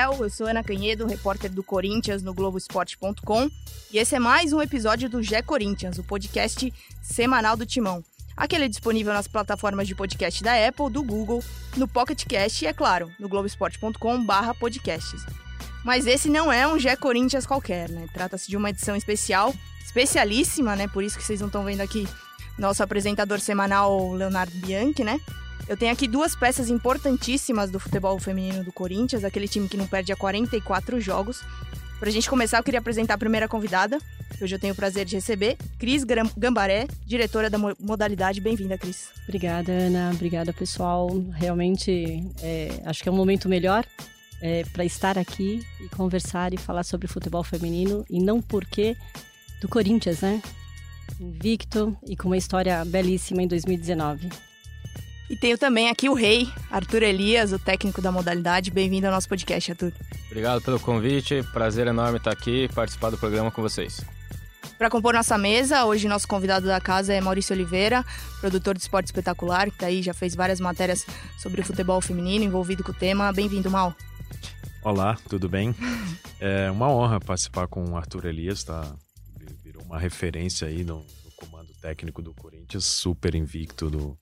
eu sou Ana Canhedo, repórter do Corinthians no Globoesporte.com e esse é mais um episódio do Gé Corinthians, o podcast semanal do Timão. Aquele é disponível nas plataformas de podcast da Apple, do Google, no Pocket Cast e, é claro, no Globoesporte.com barra podcasts. Mas esse não é um Gé Corinthians qualquer, né? Trata-se de uma edição especial, especialíssima, né? Por isso que vocês não estão vendo aqui nosso apresentador semanal, Leonardo Bianchi, né? Eu tenho aqui duas peças importantíssimas do futebol feminino do Corinthians, aquele time que não perde há 44 jogos. Para a gente começar, eu queria apresentar a primeira convidada. Hoje eu tenho o prazer de receber Cris Gambaré, diretora da modalidade. Bem-vinda, Cris. Obrigada, Ana. Obrigada, pessoal. Realmente, é, acho que é um momento melhor é, para estar aqui e conversar e falar sobre futebol feminino e não porque do Corinthians, né? Invicto e com uma história belíssima em 2019. E tenho também aqui o rei, Arthur Elias, o técnico da modalidade. Bem-vindo ao nosso podcast, Arthur. Obrigado pelo convite, prazer enorme estar aqui e participar do programa com vocês. Para compor nossa mesa, hoje nosso convidado da casa é Maurício Oliveira, produtor de esporte espetacular, que está aí, já fez várias matérias sobre o futebol feminino envolvido com o tema. Bem-vindo, Mal. Olá, tudo bem? É uma honra participar com o Arthur Elias, tá? Virou uma referência aí no, no comando técnico do Corinthians, super invicto do,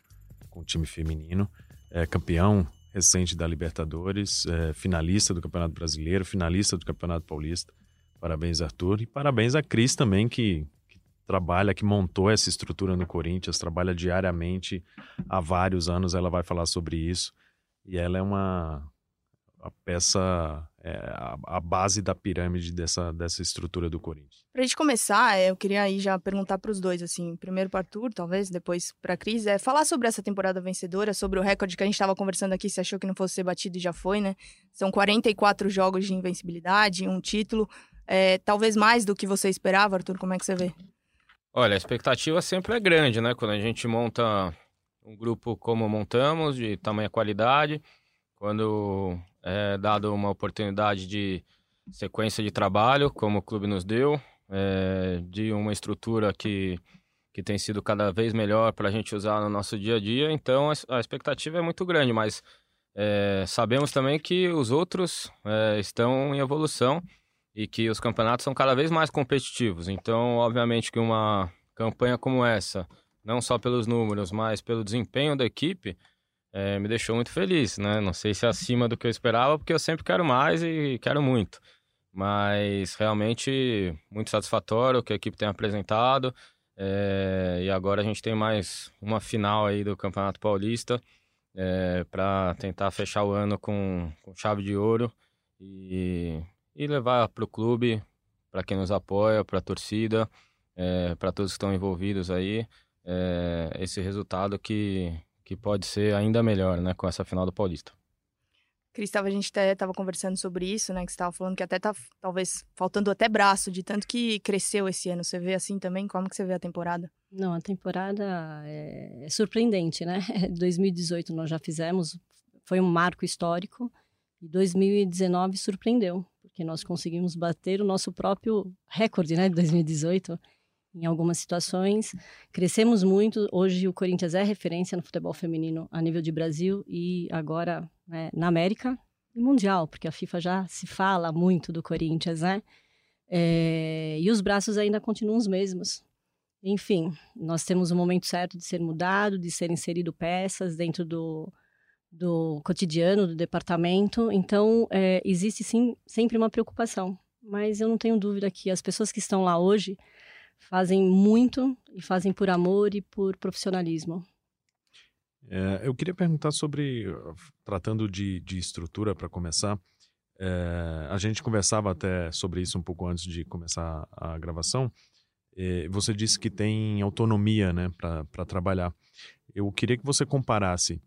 com o time feminino, é campeão recente da Libertadores, é, finalista do Campeonato Brasileiro, finalista do Campeonato Paulista. Parabéns, Arthur. E parabéns a Cris também, que, que trabalha, que montou essa estrutura no Corinthians, trabalha diariamente há vários anos. Ela vai falar sobre isso. E ela é uma, a peça, é, a, a, base da pirâmide dessa, dessa estrutura do Corinthians. Para a gente começar, é, eu queria aí já perguntar para os dois, assim, primeiro para Arthur, talvez, depois para a Cris, é falar sobre essa temporada vencedora, sobre o recorde que a gente estava conversando aqui, se achou que não fosse ser batido e já foi, né? São 44 jogos de invencibilidade, um título, é, talvez mais do que você esperava, Arthur, como é que você vê? Olha, a expectativa sempre é grande, né? Quando a gente monta um grupo como montamos, de tamanha qualidade, quando é dado uma oportunidade de sequência de trabalho, como o clube nos deu, é, de uma estrutura que, que tem sido cada vez melhor para a gente usar no nosso dia a dia. Então a, a expectativa é muito grande, mas é, sabemos também que os outros é, estão em evolução e que os campeonatos são cada vez mais competitivos. Então, obviamente, que uma campanha como essa, não só pelos números, mas pelo desempenho da equipe, é, me deixou muito feliz, né? Não sei se é acima do que eu esperava, porque eu sempre quero mais e quero muito. Mas realmente muito satisfatório o que a equipe tem apresentado. É, e agora a gente tem mais uma final aí do Campeonato Paulista é, para tentar fechar o ano com, com chave de ouro e, e levar para o clube, para quem nos apoia, para a torcida, é, para todos que estão envolvidos aí, é, esse resultado que, que pode ser ainda melhor, né, com essa final do Paulista. Cris, a gente até estava conversando sobre isso, né, que você estava falando que até tá talvez faltando até braço de tanto que cresceu esse ano. Você vê assim também? Como que você vê a temporada? Não, a temporada é, é surpreendente, né? 2018 nós já fizemos, foi um marco histórico e 2019 surpreendeu, porque nós conseguimos bater o nosso próprio recorde, né, de 2018 em algumas situações. Crescemos muito. Hoje o Corinthians é referência no futebol feminino a nível de Brasil e agora né, na América e mundial, porque a FIFA já se fala muito do Corinthians, né? É, e os braços ainda continuam os mesmos. Enfim, nós temos o momento certo de ser mudado, de ser inserido peças dentro do, do cotidiano do departamento. Então, é, existe sim sempre uma preocupação. Mas eu não tenho dúvida que as pessoas que estão lá hoje fazem muito e fazem por amor e por profissionalismo. É, eu queria perguntar sobre, tratando de, de estrutura para começar, é, a gente conversava até sobre isso um pouco antes de começar a gravação. É, você disse que tem autonomia né, para trabalhar. Eu queria que você comparasse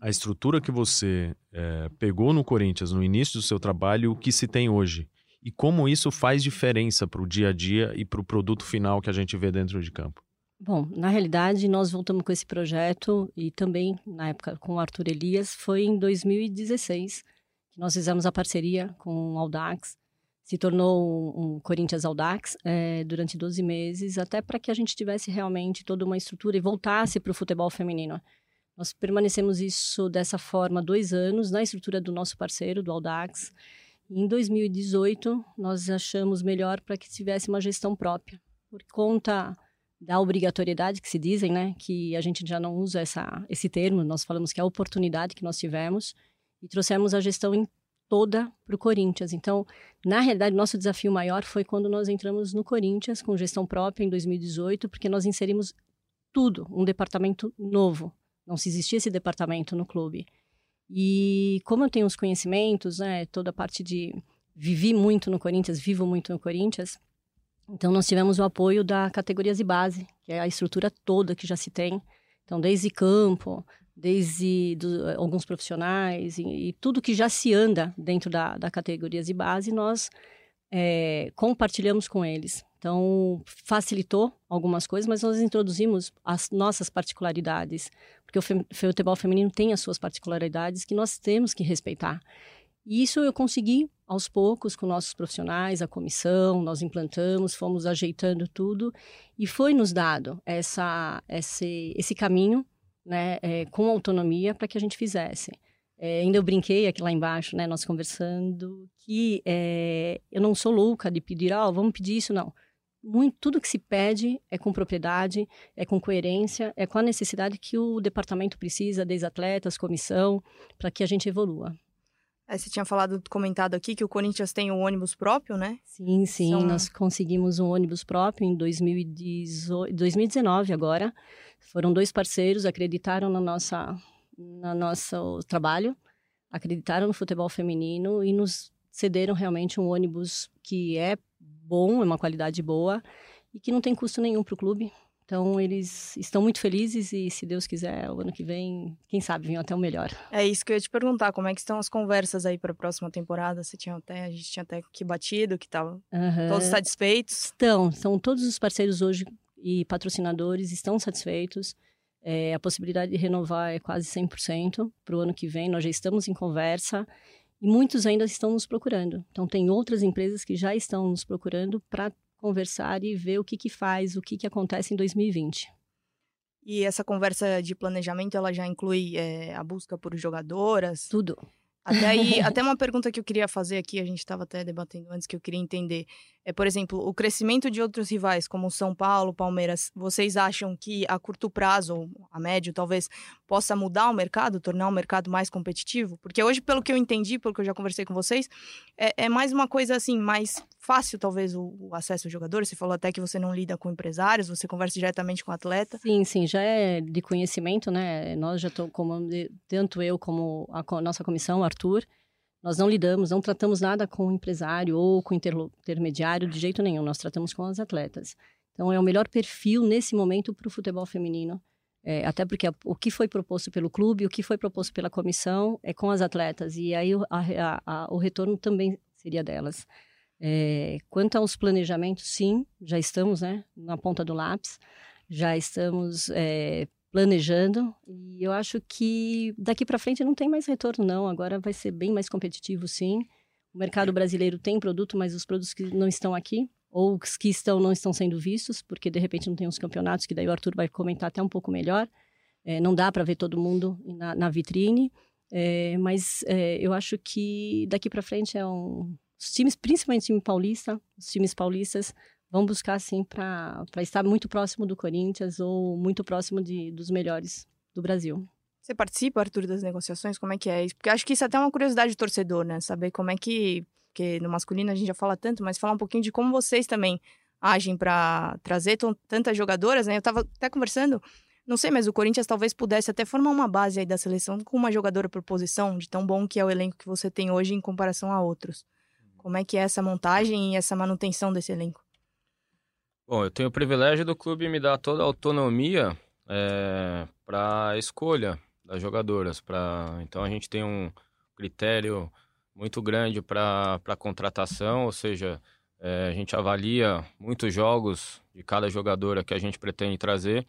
a estrutura que você é, pegou no Corinthians no início do seu trabalho e o que se tem hoje e como isso faz diferença para o dia a dia e para o produto final que a gente vê dentro de campo? Bom, na realidade, nós voltamos com esse projeto e também, na época, com o Arthur Elias, foi em 2016 que nós fizemos a parceria com o Audax, se tornou um Corinthians Audax é, durante 12 meses, até para que a gente tivesse realmente toda uma estrutura e voltasse para o futebol feminino. Nós permanecemos isso dessa forma dois anos na estrutura do nosso parceiro, do Audax, Em 2018, nós achamos melhor para que tivesse uma gestão própria, por conta da obrigatoriedade que se dizem, né? Que a gente já não usa essa, esse termo, nós falamos que é a oportunidade que nós tivemos e trouxemos a gestão em toda para o Corinthians. Então, na realidade, nosso desafio maior foi quando nós entramos no Corinthians com gestão própria em 2018, porque nós inserimos tudo, um departamento novo. Não se existia esse departamento no clube. E como eu tenho os conhecimentos, né, toda a parte de vivi muito no Corinthians, vivo muito no Corinthians, então nós tivemos o apoio da categorias de base, que é a estrutura toda que já se tem. Então, desde campo, desde do, alguns profissionais e, e, tudo que já se anda dentro da, da categorias de base, nós é, compartilhamos com eles. Então, facilitou algumas coisas, mas nós introduzimos as nossas particularidades, porque o futebol feminino tem as suas particularidades que nós temos que respeitar. E isso eu consegui aos poucos com nossos profissionais, a comissão, nós implantamos, fomos ajeitando tudo e foi nos dado essa, esse, esse caminho né, é, com autonomia para que a gente fizesse. É, ainda eu brinquei aqui lá embaixo, né, nós conversando, que é, eu não sou louca de pedir, ah, vamos pedir isso, não. Muito, tudo que se pede é com propriedade, é com coerência, é com a necessidade que o departamento precisa, desde atletas, comissão, para que a gente evolua. É, você tinha falado, comentado aqui que o Corinthians tem um ônibus próprio, né? Sim, sim, São... nós conseguimos um ônibus próprio em 2018, 2019 agora. Foram dois parceiros, acreditaram na nossa, na nosso trabalho, acreditaram no futebol feminino e nos cederam realmente um ônibus que é bom, é uma qualidade boa e que não tem custo nenhum para o clube. Então, eles estão muito felizes e, se Deus quiser, o ano que vem, quem sabe, venham até o melhor. É isso que eu ia te perguntar, como é que estão as conversas aí para a próxima temporada? Você tinha até, a gente tinha até que batido, que estavam uhum. todos satisfeitos? Estão, são todos os parceiros hoje e patrocinadores estão satisfeitos. É, a possibilidade de renovar é quase 100% para o ano que vem. Nós já estamos em conversa e muitos ainda estão nos procurando. Então, tem outras empresas que já estão nos procurando para conversar e ver o que, que faz, o que, que acontece em 2020. E essa conversa de planejamento, ela já inclui é, a busca por jogadoras? Tudo. Até aí, até uma pergunta que eu queria fazer aqui, a gente estava até debatendo antes que eu queria entender. É, por exemplo, o crescimento de outros rivais, como São Paulo, Palmeiras, vocês acham que a curto prazo, ou a médio talvez, possa mudar o mercado, tornar o mercado mais competitivo? Porque hoje, pelo que eu entendi, pelo que eu já conversei com vocês, é, é mais uma coisa assim, mais fácil talvez o, o acesso ao jogador. Você falou até que você não lida com empresários, você conversa diretamente com o atleta. Sim, sim, já é de conhecimento, né? Nós já estamos, tanto eu como a nossa comissão, Arthur, nós não lidamos, não tratamos nada com o empresário ou com o intermediário de jeito nenhum, nós tratamos com as atletas. Então, é o melhor perfil nesse momento para o futebol feminino. É, até porque o que foi proposto pelo clube, o que foi proposto pela comissão é com as atletas. E aí a, a, a, o retorno também seria delas. É, quanto aos planejamentos, sim, já estamos né, na ponta do lápis, já estamos é, planejando e eu acho que daqui para frente não tem mais retorno não, agora vai ser bem mais competitivo sim. O mercado brasileiro tem produto, mas os produtos que não estão aqui ou os que estão não estão sendo vistos, porque de repente não tem os campeonatos, que daí o Arthur vai comentar até um pouco melhor. É, não dá para ver todo mundo na, na vitrine, é, mas é, eu acho que daqui para frente é um os times, principalmente o time paulista, os times paulistas vão buscar, assim, para estar muito próximo do Corinthians ou muito próximo de, dos melhores do Brasil. Você participa, Arthur, das negociações? Como é que é isso? Porque acho que isso é até uma curiosidade do torcedor, né? Saber como é que. Porque no masculino a gente já fala tanto, mas falar um pouquinho de como vocês também agem para trazer tantas jogadoras, né? Eu tava até conversando, não sei, mas o Corinthians talvez pudesse até formar uma base aí da seleção com uma jogadora por posição, de tão bom que é o elenco que você tem hoje em comparação a outros. Como é que é essa montagem e essa manutenção desse elenco? Bom, eu tenho o privilégio do clube me dar toda a autonomia é, para a escolha das jogadoras. Pra... Então a gente tem um critério muito grande para contratação, ou seja, é, a gente avalia muitos jogos de cada jogadora que a gente pretende trazer.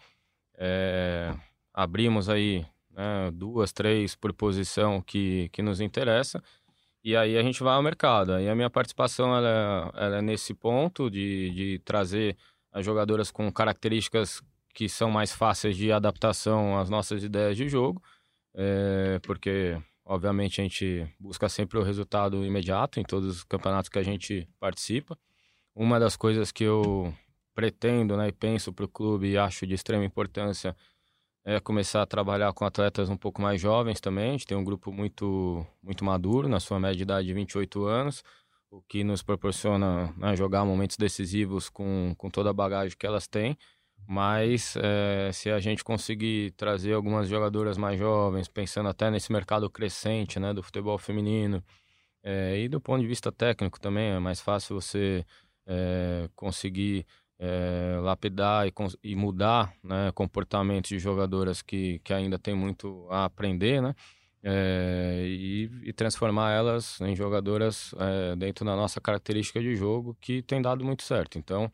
É, abrimos aí né, duas, três por posição que, que nos interessa. E aí a gente vai ao mercado. A minha participação ela, é, ela é nesse ponto de, de trazer as jogadoras com características que são mais fáceis de adaptação às nossas ideias de jogo, é, porque obviamente a gente busca sempre o resultado imediato em todos os campeonatos que a gente participa. Uma das coisas que eu pretendo né, e penso para o clube e acho de extrema importância é começar a trabalhar com atletas um pouco mais jovens também. A gente tem um grupo muito, muito maduro, na sua média de idade de 28 anos, o que nos proporciona né, jogar momentos decisivos com, com toda a bagagem que elas têm. Mas é, se a gente conseguir trazer algumas jogadoras mais jovens, pensando até nesse mercado crescente né, do futebol feminino, é, e do ponto de vista técnico também, é mais fácil você é, conseguir é, lapidar e, e, mudar né, comportamentos de jogadoras que, que ainda tem muito a aprender, né? É, e, e, transformar elas em jogadoras é, dentro da nossa característica de jogo que tem dado muito certo. Então,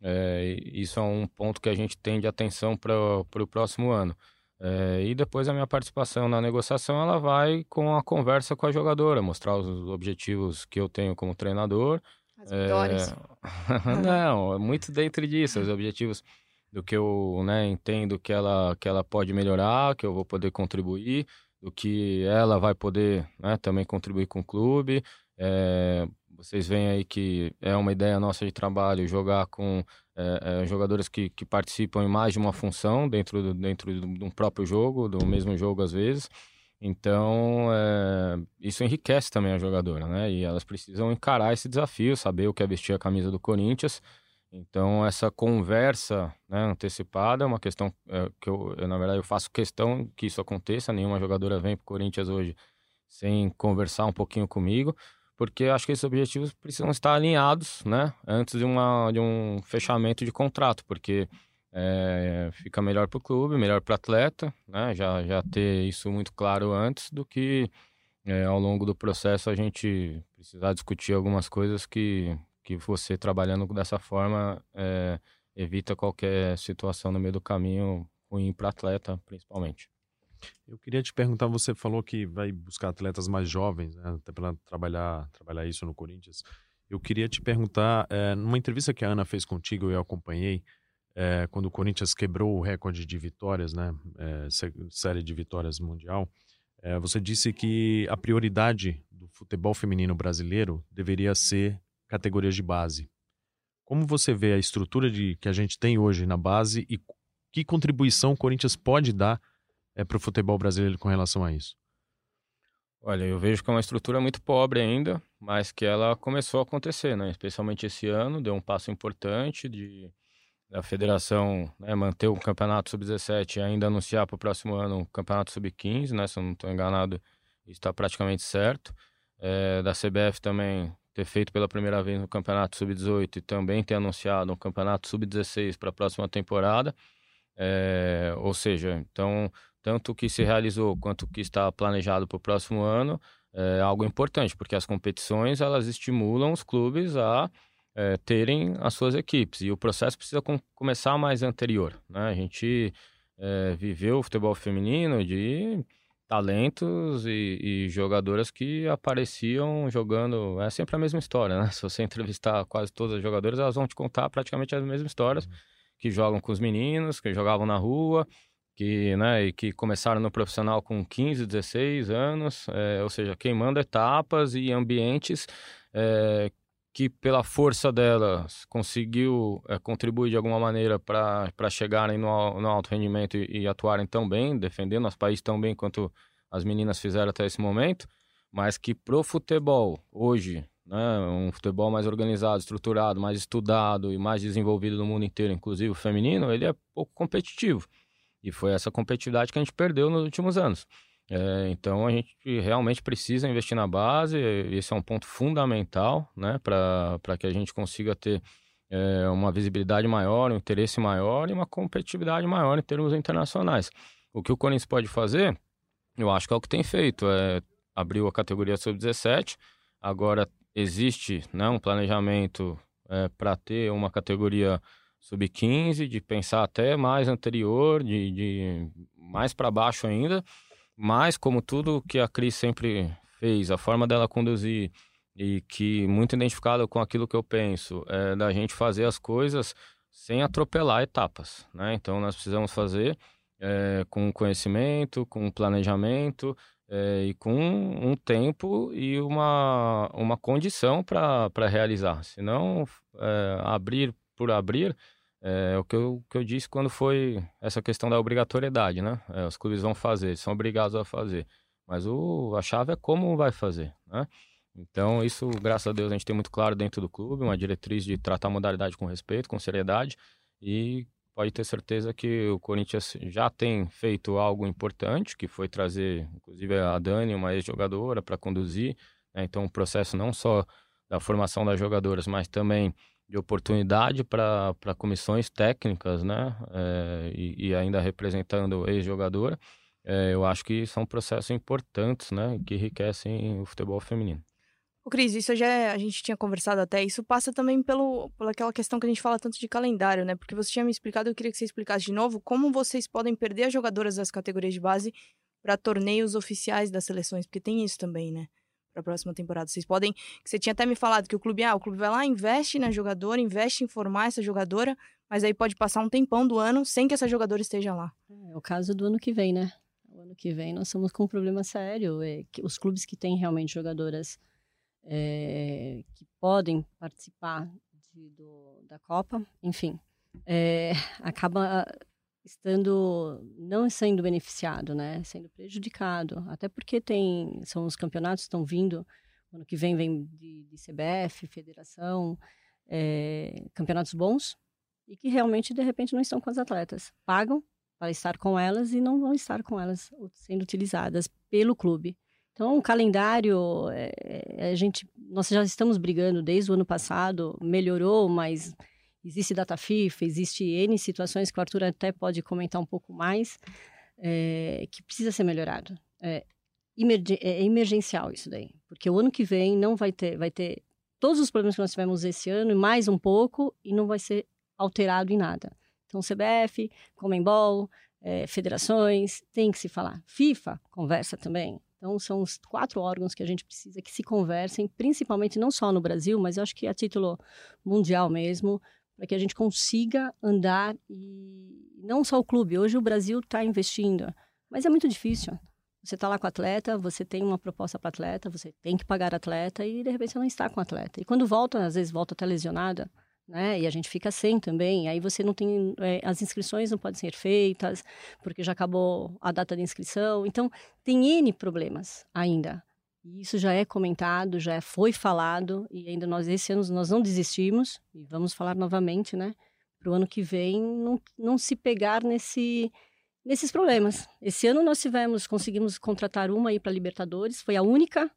é, isso é um ponto que a gente tem de atenção para o próximo ano. É, e depois a minha participação na negociação ela vai com a conversa com a jogadora, mostrar os objetivos que eu tenho como treinador. As vitórias. É... Não, muito dentro disso, os objetivos do que eu né, entendo que ela, que ela pode melhorar, que eu vou poder contribuir, do que ela vai poder né, também contribuir com o clube. É, vocês veem aí que é uma ideia nossa de trabalho jogar com é, é, jogadores que, que participam em mais de uma função dentro, do, dentro de um próprio jogo, do mesmo jogo às vezes. Então, é, isso enriquece também a jogadora, né? E elas precisam encarar esse desafio, saber o que é vestir a camisa do Corinthians. Então, essa conversa né, antecipada é uma questão é, que eu, eu, na verdade, eu faço questão que isso aconteça. Nenhuma jogadora vem para o Corinthians hoje sem conversar um pouquinho comigo porque acho que esses objetivos precisam estar alinhados, né, antes de, uma, de um fechamento de contrato, porque é, fica melhor para o clube, melhor para o atleta, né, já, já ter isso muito claro antes do que é, ao longo do processo a gente precisar discutir algumas coisas que, que você trabalhando dessa forma é, evita qualquer situação no meio do caminho ruim para atleta, principalmente. Eu queria te perguntar, você falou que vai buscar atletas mais jovens, né, até para trabalhar, trabalhar isso no Corinthians. Eu queria te perguntar, é, numa entrevista que a Ana fez contigo, eu acompanhei, é, quando o Corinthians quebrou o recorde de vitórias, né, é, série de vitórias mundial, você disse que a prioridade do futebol feminino brasileiro deveria ser categorias de base. Como você vê a estrutura de, que a gente tem hoje na base e que contribuição o Corinthians pode dar é, para o futebol brasileiro com relação a isso? Olha, eu vejo que é uma estrutura muito pobre ainda, mas que ela começou a acontecer, né? Especialmente esse ano, deu um passo importante de da federação né, manter o campeonato sub-17 e ainda anunciar para o próximo ano o campeonato sub-15, né? Se eu não estou enganado, está praticamente certo. É, da CBF também ter feito pela primeira vez no campeonato sub-18 e também ter anunciado um campeonato sub-16 para a próxima temporada. É, ou seja, então tanto o que se realizou quanto o que está planejado para o próximo ano é algo importante, porque as competições elas estimulam os clubes a é, terem as suas equipes e o processo precisa com, começar mais anterior. Né? A gente é, viveu o futebol feminino de talentos e, e, jogadoras que apareciam jogando. É sempre a mesma história, né? Se você entrevistar quase todas as jogadoras, elas vão te contar praticamente as mesmas histórias. Uhum. Que jogam com os meninos, que jogavam na rua, que, né, e que começaram no profissional com 15, 16 anos, é, ou seja, queimando etapas e ambientes é, que, pela força delas, conseguiu é, contribuir de alguma maneira para chegarem no, no alto rendimento e, e, atuarem tão bem, defendendo nosso país tão bem quanto as meninas fizeram até esse momento, mas que pro futebol, hoje, né, um futebol mais organizado, estruturado, mais estudado e mais desenvolvido no mundo inteiro, inclusive o feminino, ele é pouco competitivo. E foi essa competitividade que a gente perdeu nos últimos anos. É, então a gente realmente precisa investir na base, esse é um ponto fundamental né, para que a gente consiga ter é, uma visibilidade maior, um interesse maior e uma competitividade maior em termos internacionais. O que o Corinthians pode fazer, eu acho que é o que tem feito, é, abriu a categoria sub-17, agora existe né, um planejamento é, para ter uma categoria sub-15, de pensar até mais anterior, de, de mais para baixo ainda, mas como tudo que a Cris sempre fez, a forma dela conduzir e que muito identificado com aquilo que eu penso, é da gente fazer as coisas sem atropelar etapas, né? Então nós precisamos fazer é, com conhecimento, com planejamento, é, e com um tempo e uma, uma condição para realizar. Senão, é, abrir por abrir é, o que eu, que eu disse quando foi essa questão da obrigatoriedade, né? É, os clubes vão fazer, são obrigados a fazer. Mas o, a chave é como vai fazer, né? Então, isso, graças a Deus, a gente tem muito claro dentro do clube, uma diretriz de tratar a modalidade com respeito, com seriedade, e pode ter certeza que o Corinthians já tem feito algo importante, que foi trazer, inclusive, a Dani, uma ex-jogadora, para conduzir. Né? Então, o processo não só da formação das jogadoras, mas também de oportunidade para comissões técnicas, né? É, e, e, ainda representando ex-jogadora. É, eu acho que são processos importantes, né? Que enriquecem o futebol feminino. O Cris, isso já a gente tinha conversado até, isso passa também pelo, pelaquela questão que a gente fala tanto de calendário, né? Porque você tinha me explicado, eu queria que você explicasse de novo como vocês podem perder as jogadoras das categorias de base para torneios oficiais das seleções, porque tem isso também, né? Para a próxima temporada. Vocês podem. Você tinha até me falado que o clube, ah, o clube vai lá, investe na jogadora, investe em formar essa jogadora, mas aí pode passar um tempão do ano sem que essa jogadora esteja lá. É o caso do ano que vem, né? O ano que vem nós estamos com um problema sério. É que os clubes que têm realmente jogadoras é, que podem participar de, do, da Copa, enfim, é, acaba estando não sendo beneficiado, né, sendo prejudicado, até porque tem são os campeonatos estão vindo ano que vem vem de, de CBF, Federação, é, campeonatos bons e que realmente de repente não estão com as atletas, pagam para estar com elas e não vão estar com elas sendo utilizadas pelo clube. Então, o calendário, é, a gente, nós já estamos brigando desde o ano passado, melhorou, mas existe data FIFA, existe N situações que o Arthur até pode comentar um pouco mais, é, que precisa ser melhorado. É, é emergencial isso daí, porque o ano que vem não vai ter, vai ter todos os problemas que nós tivemos esse ano e mais um pouco e não vai ser alterado em nada. Então, CBF, Comembol, é, federações, tem que se falar. FIFA, conversa também. Então, são os quatro órgãos que a gente precisa que se conversem, principalmente não só no Brasil, mas eu acho que a título mundial mesmo, para que a gente consiga andar e não só o clube. Hoje o Brasil está investindo, mas é muito difícil. Você está lá com o atleta, você tem uma proposta para atleta, você tem que pagar atleta e de repente você não está com o atleta. E quando volta, às vezes volta até lesionada, né? E a gente fica sem também. Aí você não tem. É, as inscrições não podem ser feitas, porque já acabou a data de inscrição. Então, tem N problemas ainda. E isso já é comentado, já foi falado, e ainda nós, esse ano, nós não desistimos, e vamos falar novamente, né? Para o ano que vem, não, não se pegar nesse, nesses problemas. Esse ano nós tivemos, conseguimos contratar uma aí para Libertadores, foi a única,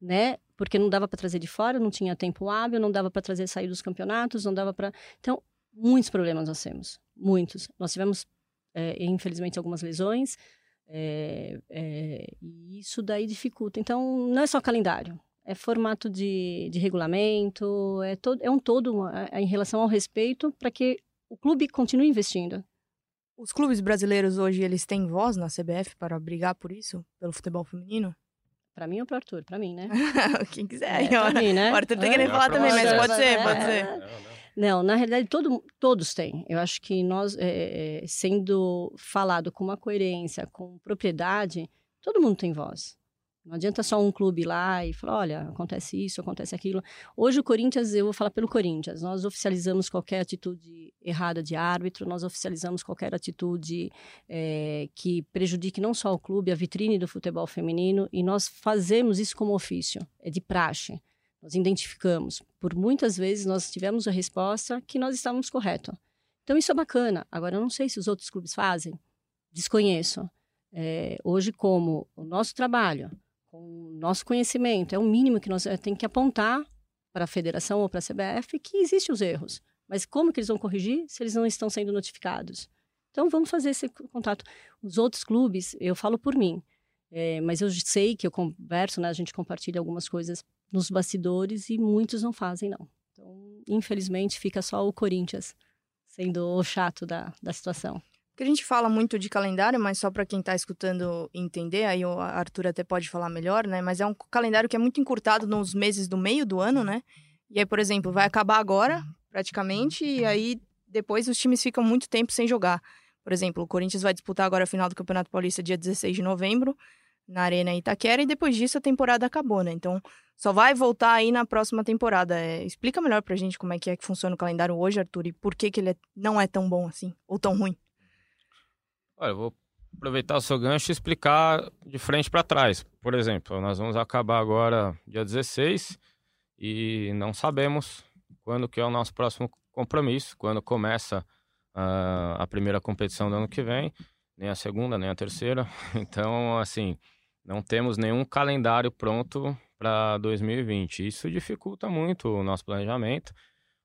né? porque não dava para trazer de fora, não tinha tempo hábil, não dava para trazer sair dos campeonatos, não dava para. Então, muitos problemas nós temos, muitos. Nós tivemos, é, infelizmente, algumas lesões, é, é, e isso daí dificulta. Então, não é só calendário, é formato de, de regulamento, é, todo, é um todo é, em relação ao respeito para que o clube continue investindo. Os clubes brasileiros hoje, eles têm voz na CBF para brigar por isso, pelo futebol feminino? Pra mim ou pro Arthur? Pra mim, né? Quem quiser. É, mim, né? O Arthur tá querendo falar também, mas pode ser, pode ser. Não, na realidade, todo, todos têm. Eu acho que nós, é, sendo falado com uma coerência, com propriedade, todo mundo tem voz. Não adianta só um clube lá e falar, olha, acontece isso, acontece aquilo. Hoje o Corinthians, eu vou falar pelo Corinthians, nós oficializamos qualquer atitude errada de árbitro, nós oficializamos qualquer atitude é, que prejudique não só o clube, a vitrine do futebol feminino, e nós fazemos isso como ofício, é de praxe. Nós identificamos. Por muitas vezes nós tivemos a resposta que nós estávamos corretos. Então isso é bacana. Agora, eu não sei se os outros clubes fazem, desconheço. É, hoje, como o nosso trabalho o nosso conhecimento. É o mínimo que nós eh, temos que apontar para a federação ou para a CBF que existem os erros. Mas como que eles vão corrigir se eles não estão sendo notificados? Então, vamos fazer esse contato. Os outros clubes, eu falo por mim, é, mas eu sei que eu converso, né, a gente compartilha algumas coisas nos bastidores e muitos não fazem, não. Então, infelizmente, fica só o Corinthians sendo o chato da, da situação. Porque a gente fala muito de calendário, mas só para quem está escutando entender, aí o Arthur até pode falar melhor, né? Mas é um calendário que é muito encurtado nos meses do meio do ano, né? E aí, por exemplo, vai acabar agora, praticamente, e aí depois os times ficam muito tempo sem jogar. Por exemplo, o Corinthians vai disputar agora a final do Campeonato Paulista dia 16 de novembro, na Arena Itaquera e depois disso a temporada acabou, né? Então só vai voltar aí na próxima temporada. É, explica melhor pra gente como é que é que funciona o calendário hoje, Arthur, e por que, que ele é, não é tão bom assim, ou tão ruim. Olha, eu vou aproveitar o seu gancho e explicar de frente para trás. Por exemplo, nós vamos acabar agora dia 16 e não sabemos quando que é o nosso próximo compromisso, quando começa uh, a primeira competição do ano que vem, nem a segunda, nem a terceira. Então, assim, não temos nenhum calendário pronto para 2020. Isso dificulta muito o nosso planejamento,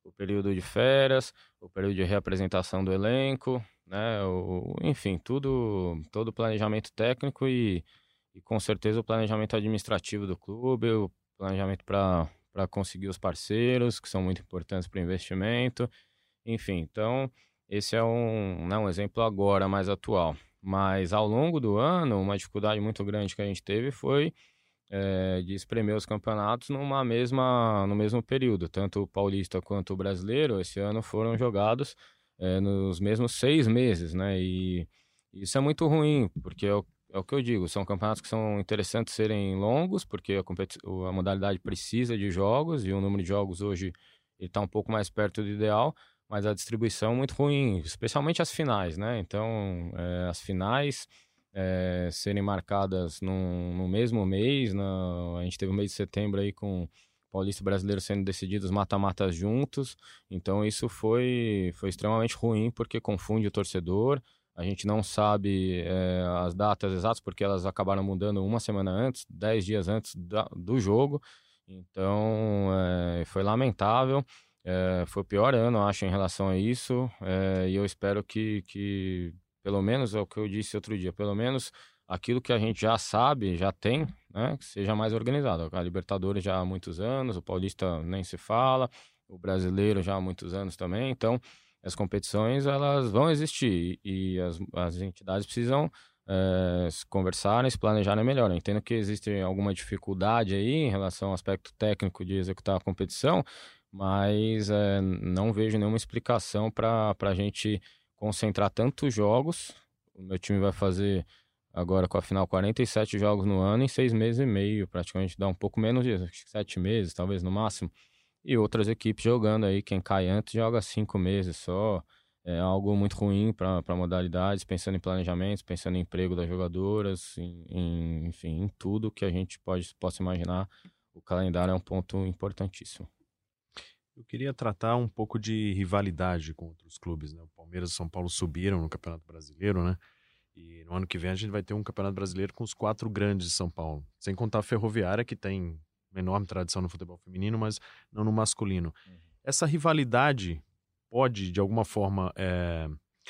o período de férias, o período de reapresentação do elenco, né? O, enfim, tudo, todo o planejamento técnico e, e com certeza o planejamento administrativo do clube, o planejamento para conseguir os parceiros, que são muito importantes para o investimento. Enfim, então esse é um, né, um exemplo agora mais atual. Mas ao longo do ano, uma dificuldade muito grande que a gente teve foi é, de espremer os campeonatos numa mesma, no mesmo período. Tanto o paulista quanto o brasileiro esse ano foram jogados é, nos mesmos seis meses, né? E isso é muito ruim, porque é o, é o, que eu digo, são campeonatos que são interessantes serem longos, porque a, a modalidade precisa de jogos e o número de jogos hoje está um pouco mais perto do ideal, mas a distribuição é muito ruim, especialmente as finais, né? Então, é, as finais é, serem marcadas no, no mesmo mês, na, a gente teve o mês de setembro aí com Paulista Brasileiro sendo decididos mata-matas juntos. Então isso foi, foi extremamente ruim porque confunde o torcedor. A gente não sabe é, as datas exatas porque elas acabaram mudando uma semana antes, dez dias antes da, do jogo. Então foi lamentável. É, foi o pior ano, acho, em relação a isso. e eu espero que, que, pelo menos é o que eu disse outro dia, pelo menos aquilo que a gente já sabe, já tem, né, que seja mais organizado. A Libertadores já há muitos anos, o Paulista nem se fala, o Brasileiro já há muitos anos também. Então, as competições elas vão existir e as, as entidades precisam é, se conversarem, se planejarem melhor. Eu entendo que existe alguma dificuldade aí em relação ao aspecto técnico de executar a competição, mas é, não vejo nenhuma explicação para a gente concentrar tantos jogos. O meu time vai fazer agora com a final 47 jogos no ano em seis meses e meio, praticamente dá um pouco menos de sete meses, talvez no máximo. E outras equipes jogando aí, quem cai antes joga cinco meses só. É algo muito ruim para modalidades, pensando em planejamentos, pensando em emprego das jogadoras, em, em, enfim, em tudo que a gente pode, possa imaginar. O calendário é um ponto importantíssimo. Eu queria tratar um pouco de rivalidade com outros clubes. Né? O Palmeiras e São Paulo subiram no Campeonato Brasileiro, né? E no ano que vem a gente vai ter um campeonato brasileiro com os quatro grandes de São Paulo. Sem contar a Ferroviária, que tem uma enorme tradição no futebol feminino, mas não no masculino. Uhum. Essa rivalidade pode, de alguma forma. É...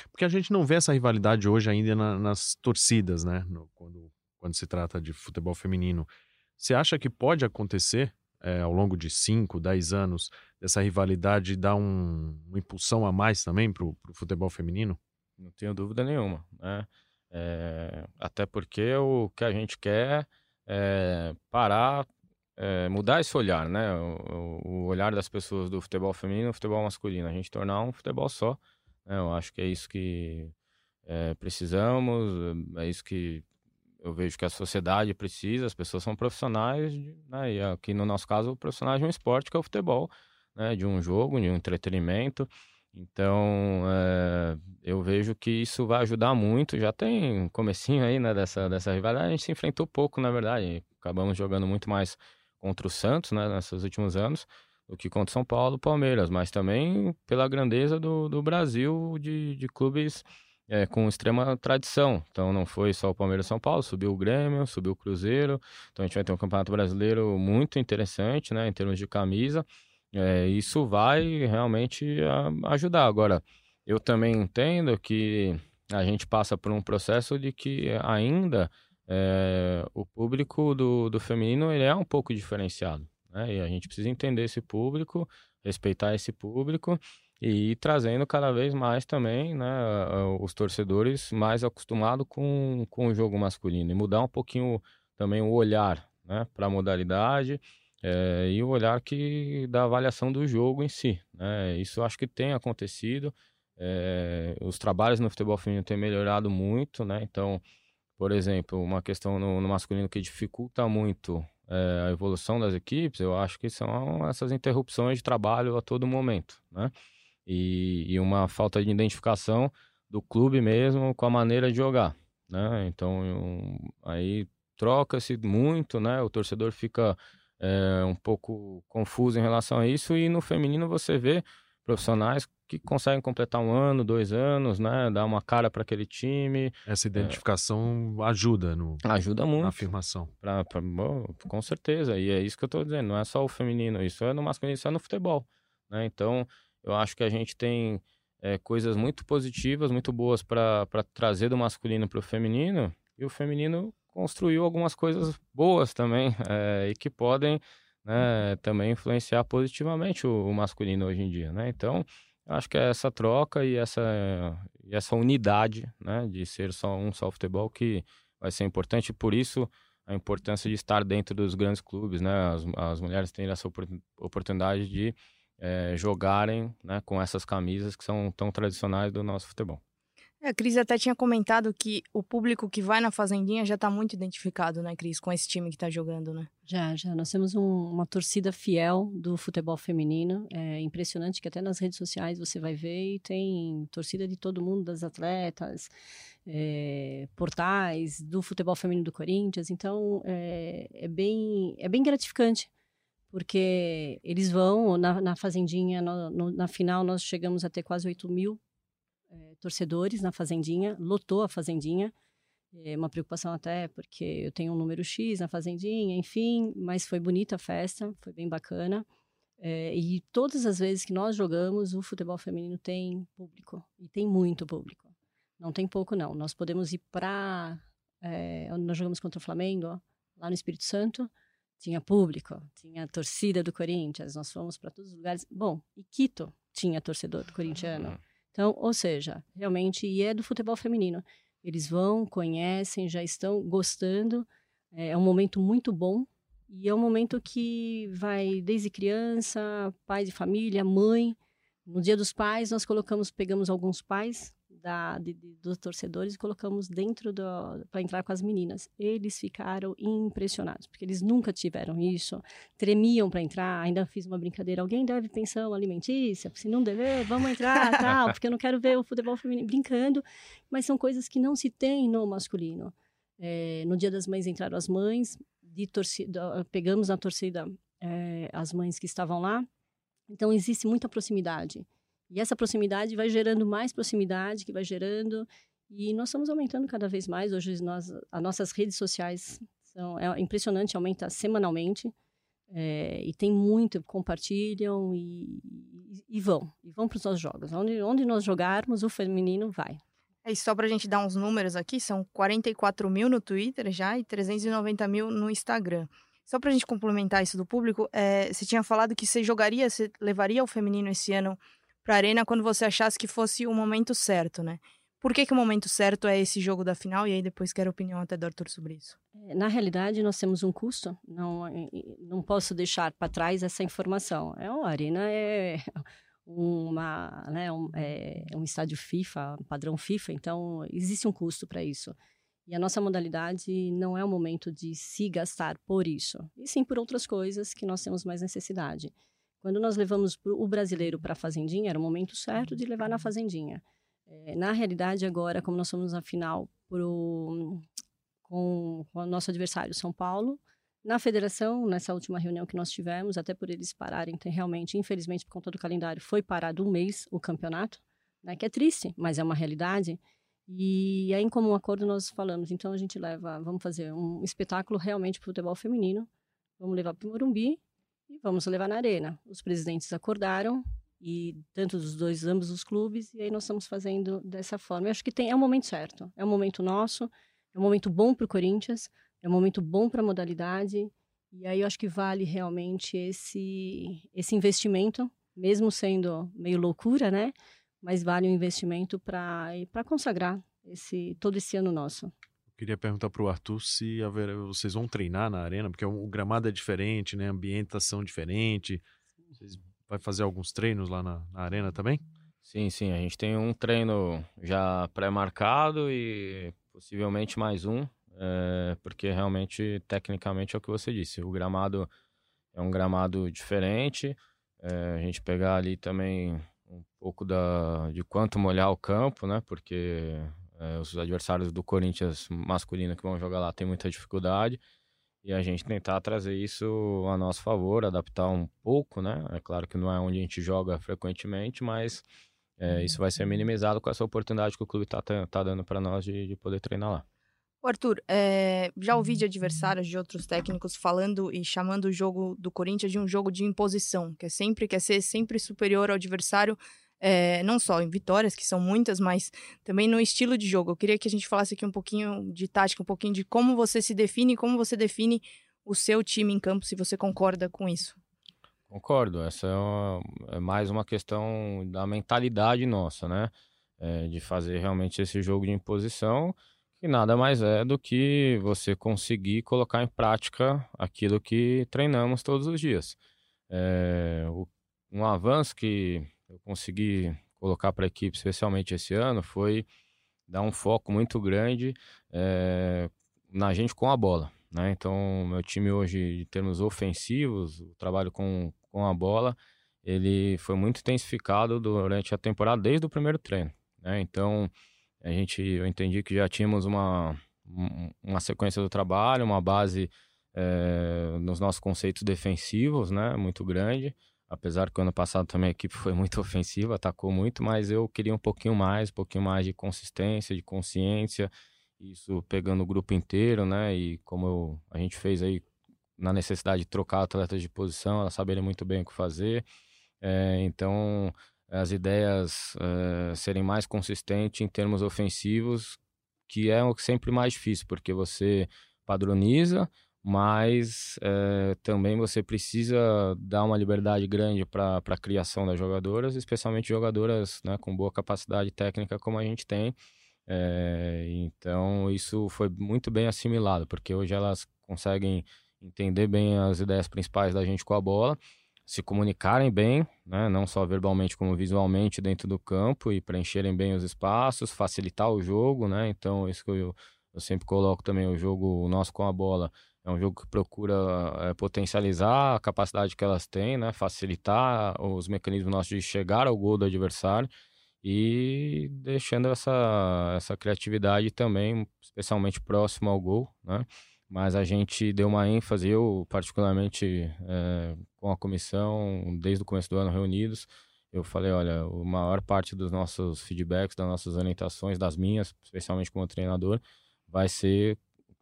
Porque a gente não vê essa rivalidade hoje ainda na, nas torcidas, né? No, quando, quando se trata de futebol feminino. Você acha que pode acontecer é, ao longo de 5, 10 anos, dessa rivalidade dar um, uma impulsão a mais também para o futebol feminino? Não tenho dúvida nenhuma. Né? É, até porque o que a gente quer é parar, é, mudar esse olhar, né? O, o, olhar das pessoas do futebol feminino e futebol masculino. A gente tornar um futebol só. Né? Eu acho que é isso que é, precisamos, é isso que eu vejo que a sociedade precisa. As pessoas são profissionais, né? e aqui no nosso caso, profissionais de um esporte que é o futebol, né? de um jogo, de um entretenimento. Então, é, eu vejo que isso vai ajudar muito. Já tem um comecinho aí, né, dessa, dessa rivalidade. A gente se enfrentou pouco, na verdade. Acabamos jogando muito mais contra o Santos, né, nesses últimos anos, do que contra o São Paulo e Palmeiras. Mas também pela grandeza do, do Brasil de, de clubes é, com extrema tradição. Então, não foi só o Palmeiras São Paulo, subiu o Grêmio, subiu o Cruzeiro. Então, a gente vai ter um campeonato brasileiro muito interessante, né, em termos de camisa. É, isso vai realmente a, ajudar. Agora, eu também entendo que a gente passa por um processo de que ainda é, o público do, do feminino ele é um pouco diferenciado. Né? E a gente precisa entender esse público, respeitar esse público e ir trazendo cada vez mais também né, os torcedores mais acostumados com, com o jogo masculino e mudar um pouquinho também o olhar né, para a modalidade é, e o olhar que da avaliação do jogo em si. Né? Isso acho que tem acontecido. É, os trabalhos no futebol feminino têm melhorado muito, né? Então por exemplo, uma questão no, no masculino que dificulta muito é, a evolução das equipes, eu acho que são essas interrupções de trabalho a todo momento, né? E, e uma falta de identificação do clube mesmo com a maneira de jogar, né? Então, eu, aí troca-se muito, né? O torcedor fica é, um pouco confuso em relação a isso e no feminino você vê profissionais que conseguem completar um ano, dois anos, né? Dar uma cara para aquele time. Essa identificação é... ajuda no ajuda muito na afirmação. Pra, pra, bom, com certeza. E é isso que eu estou dizendo. Não é só o feminino, isso é no masculino, isso é no futebol. Né? Então, eu acho que a gente tem é, coisas muito positivas, muito boas para trazer do masculino para o feminino. E o feminino construiu algumas coisas boas também é, e que podem né, também influenciar positivamente o, o, masculino hoje em dia, né? Então, acho que é essa troca e essa, e essa unidade, né, de ser só um só futebol que vai ser importante. Por isso, a importância de estar dentro dos grandes clubes, né? As, as mulheres têm essa oportunidade de é, jogarem né, com essas camisas que são tão tradicionais do nosso futebol. É, a Cris até tinha comentado que o público que vai na Fazendinha já está muito identificado, né, Cris, com esse time que está jogando, né? Já, já. Nós temos um, uma torcida fiel do futebol feminino. É impressionante que até nas redes sociais você vai ver e tem torcida de todo mundo, das atletas, é, portais do futebol feminino do Corinthians. Então, é, é, bem, é bem gratificante porque eles vão na, na Fazendinha, no, no, na final nós chegamos a ter quase 8 mil é, torcedores na Fazendinha, lotou a Fazendinha. É uma preocupação até porque eu tenho um número X na Fazendinha, enfim, mas foi bonita a festa, foi bem bacana. É, e todas as vezes que nós jogamos, o futebol feminino tem público, e tem muito público. Não tem pouco, não. Nós podemos ir para. É, nós jogamos contra o Flamengo, lá no Espírito Santo, tinha público, tinha torcida do Corinthians, nós fomos para todos os lugares. Bom, e Quito tinha torcedor do corintiano. Então, ou seja, realmente, e é do futebol feminino. Eles vão, conhecem, já estão gostando. É, é um momento muito bom e é um momento que vai desde criança, pai de família, mãe. No Dia dos Pais, nós colocamos, pegamos alguns pais da, de, de, dos torcedores e colocamos dentro para entrar com as meninas. Eles ficaram impressionados, porque eles nunca tiveram isso, tremiam para entrar. Ainda fiz uma brincadeira: alguém deve pensão alimentícia? Se não dever, vamos entrar, tal, porque eu não quero ver o futebol feminino brincando. Mas são coisas que não se tem no masculino. É, no Dia das Mães entraram as mães, de torcida, pegamos na torcida é, as mães que estavam lá. Então existe muita proximidade. E essa proximidade vai gerando mais proximidade, que vai gerando. E nós estamos aumentando cada vez mais. Hoje, nós, as nossas redes sociais são é impressionante, aumenta semanalmente. É, e tem muito, compartilham e, e, vão. E vão para os nossos jogos. Onde, onde nós jogarmos, o feminino vai. É, e só para a gente dar uns números aqui, são 44 mil no Twitter já e 390 mil no Instagram. Só para a gente complementar isso do público, é, você tinha falado que você jogaria, você levaria o feminino esse ano para a arena quando você achasse que fosse o momento certo, né? Por que, que o momento certo é esse jogo da final? E aí depois quero a opinião até do Arthur sobre isso. É, na realidade, nós temos um custo. Não, não posso deixar para trás essa informação. É a arena é uma, né, um, é um estádio FIFA, padrão FIFA, então existe um custo para isso. E a nossa modalidade não é o momento de se gastar por isso, e sim por outras coisas que nós temos mais necessidade. Quando nós levamos o brasileiro para a fazendinha, era o momento certo de levar na fazendinha. É, na realidade, agora, como nós somos na final pro, com, com o nosso adversário São Paulo, na federação, nessa última reunião que nós tivemos, até por eles pararem, realmente, infelizmente, por conta do calendário, foi parado um mês o campeonato, né, que é triste, mas é uma realidade. E aí, em comum acordo, nós falamos, então a gente leva, vamos fazer um espetáculo realmente para o futebol feminino, vamos levar para o Morumbi e vamos levar na arena. Os presidentes acordaram e tanto dos dois ambos os clubes e aí nós estamos fazendo dessa forma. Eu acho que tem é o momento certo, é o momento nosso, é um momento bom para o Corinthians, é um momento bom para a modalidade e aí eu acho que vale realmente esse esse investimento, mesmo sendo meio loucura, né? Mas vale o um investimento para para consagrar esse todo esse ano nosso. Queria perguntar para o Arthur se haver, vocês vão treinar na arena, porque o gramado é diferente, né? ambientação diferente. Vocês vai fazer alguns treinos lá na, na arena também? Sim, sim. A gente tem um treino já pré-marcado e possivelmente mais um, é, porque realmente, tecnicamente, é o que você disse. O gramado é um gramado diferente. É, a gente pegar ali também um pouco da, de quanto molhar o campo, né? Porque é, os adversários do Corinthians masculino que vão jogar lá têm muita dificuldade. E a gente tentar trazer isso a nosso favor, adaptar um pouco, né? É claro que não é onde a gente joga frequentemente, mas é, isso vai ser minimizado com essa oportunidade que o clube está tá dando para nós de, de, poder treinar lá. Arthur, é, já ouvi de adversários de outros técnicos falando e chamando o jogo do Corinthians de um jogo de imposição, que é sempre quer ser sempre superior ao adversário, é, não só em vitórias, que são muitas, mas também no estilo de jogo. Eu queria que a gente falasse aqui um pouquinho de tática, um pouquinho de como você se define, como você define o seu time em campo, se você concorda com isso. Concordo, essa é, uma, é, mais uma questão da mentalidade nossa, né? É, de fazer realmente esse jogo de imposição, que nada mais é do que você conseguir colocar em prática aquilo que treinamos todos os dias. É, o, um avanço que eu consegui colocar para a equipe, especialmente esse ano, foi dar um foco muito grande é, na gente com a bola. Né? Então, meu time hoje, em termos ofensivos, o trabalho com, com a bola, ele foi muito intensificado durante a temporada, desde o primeiro treino. Né? Então, a gente, eu entendi que já tínhamos uma, uma sequência do trabalho, uma base é, nos nossos conceitos defensivos, né? muito grande. Apesar que o ano passado também a equipe foi muito ofensiva, atacou muito, mas eu queria um pouquinho mais, um pouquinho mais de consistência, de consciência, isso pegando o grupo inteiro, né? E como eu, a gente fez aí na necessidade de trocar atletas de posição, elas saberem muito bem o que fazer. É, então, as ideias é, serem mais consistentes em termos ofensivos, que é sempre mais difícil, porque você padroniza, mas é, também você precisa dar uma liberdade grande para a criação das jogadoras, especialmente jogadoras né, com boa capacidade técnica como a gente tem. É, então isso foi muito bem assimilado, porque hoje elas conseguem entender bem as ideias principais da gente com a bola, se comunicarem bem, né, não só verbalmente como visualmente dentro do campo e preencherem bem os espaços, facilitar o jogo, né? Então isso que eu, eu sempre coloco também o jogo nosso com a bola é um jogo que procura é, potencializar a capacidade que elas têm, né? Facilitar os mecanismos nossos de chegar ao gol do adversário e deixando essa, essa criatividade também, especialmente próximo ao gol, né? Mas a gente deu uma ênfase, eu particularmente é, com a comissão, desde o começo do ano reunidos, eu falei, olha, a maior parte dos nossos feedbacks, das nossas orientações, das minhas, especialmente como treinador, vai ser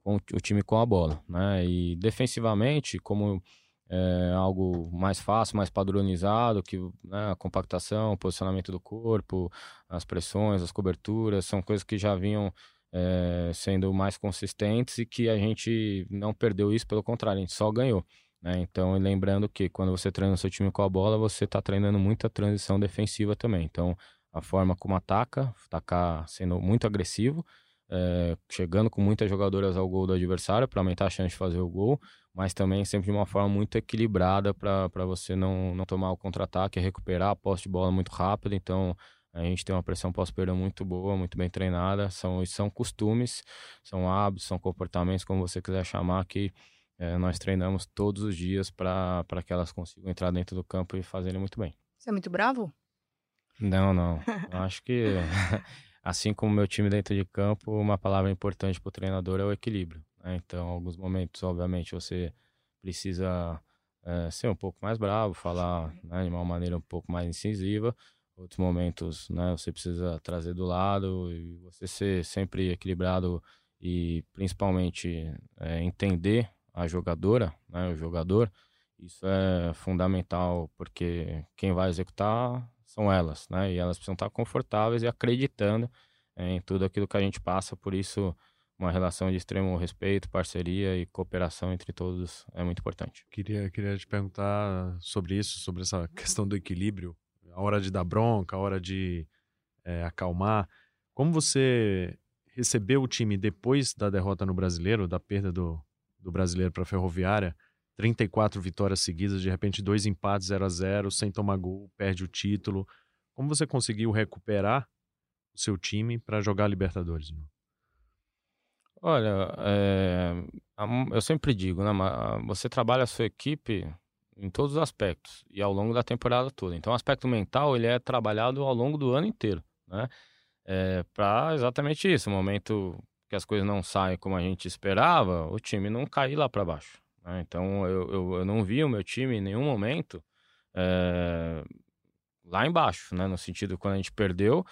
com o time com a bola, né? E defensivamente, como é algo mais fácil, mais padronizado, que né, a compactação, o posicionamento do corpo, as pressões, as coberturas, são coisas que já vinham é, sendo mais consistentes e que a gente não perdeu isso, pelo contrário, a gente só ganhou. Né? Então, lembrando que quando você treina seu time com a bola, você está treinando muita transição defensiva também. Então, a forma como ataca, atacar sendo muito agressivo, é, chegando com muitas jogadoras ao gol do adversário para aumentar a chance de fazer o gol, mas também sempre de uma forma muito equilibrada para você não, não tomar o contra-ataque, recuperar a posse de bola muito rápido. Então a gente tem uma pressão pós-perda muito boa, muito bem treinada. São, são costumes, são hábitos, são comportamentos, como você quiser chamar, que é, nós treinamos todos os dias para que elas consigam entrar dentro do campo e fazerem muito bem. Você é muito bravo? Não, não. Acho que assim como meu time dentro de campo, uma palavra importante para o treinador é o equilíbrio. Né? Então, alguns momentos, obviamente, você precisa é, ser um pouco mais bravo, falar né, de uma maneira um pouco mais incisiva. Outros momentos, né, você precisa trazer do lado e você ser sempre equilibrado e principalmente é, entender a jogadora, né, o jogador. Isso é fundamental porque quem vai executar são elas, né? E elas precisam estar confortáveis e acreditando é, em tudo aquilo que a gente passa, por isso uma relação de extremo respeito, parceria e cooperação entre todos é muito importante. Queria, queria te perguntar sobre isso, sobre essa questão do equilíbrio, a hora de dar bronca, a hora de é, acalmar. Como você recebeu o time depois da derrota no Brasileiro, da perda do, do Brasileiro para a Ferroviária? 34 vitórias seguidas, de repente dois empates 0 a 0 sem tomar gol, perde o título. Como você conseguiu recuperar o seu time para jogar Libertadores? Olha, é, eu sempre digo, né? Você trabalha a sua equipe em todos os aspectos e ao longo da temporada toda. Então, o aspecto mental ele é trabalhado ao longo do ano inteiro, né? É, para exatamente isso, o momento que as coisas não saem como a gente esperava, o time não cair lá para baixo. Né? Então, eu, eu, eu, não vi o meu time em nenhum momento é, lá embaixo, né? No sentido quando a gente perdeu,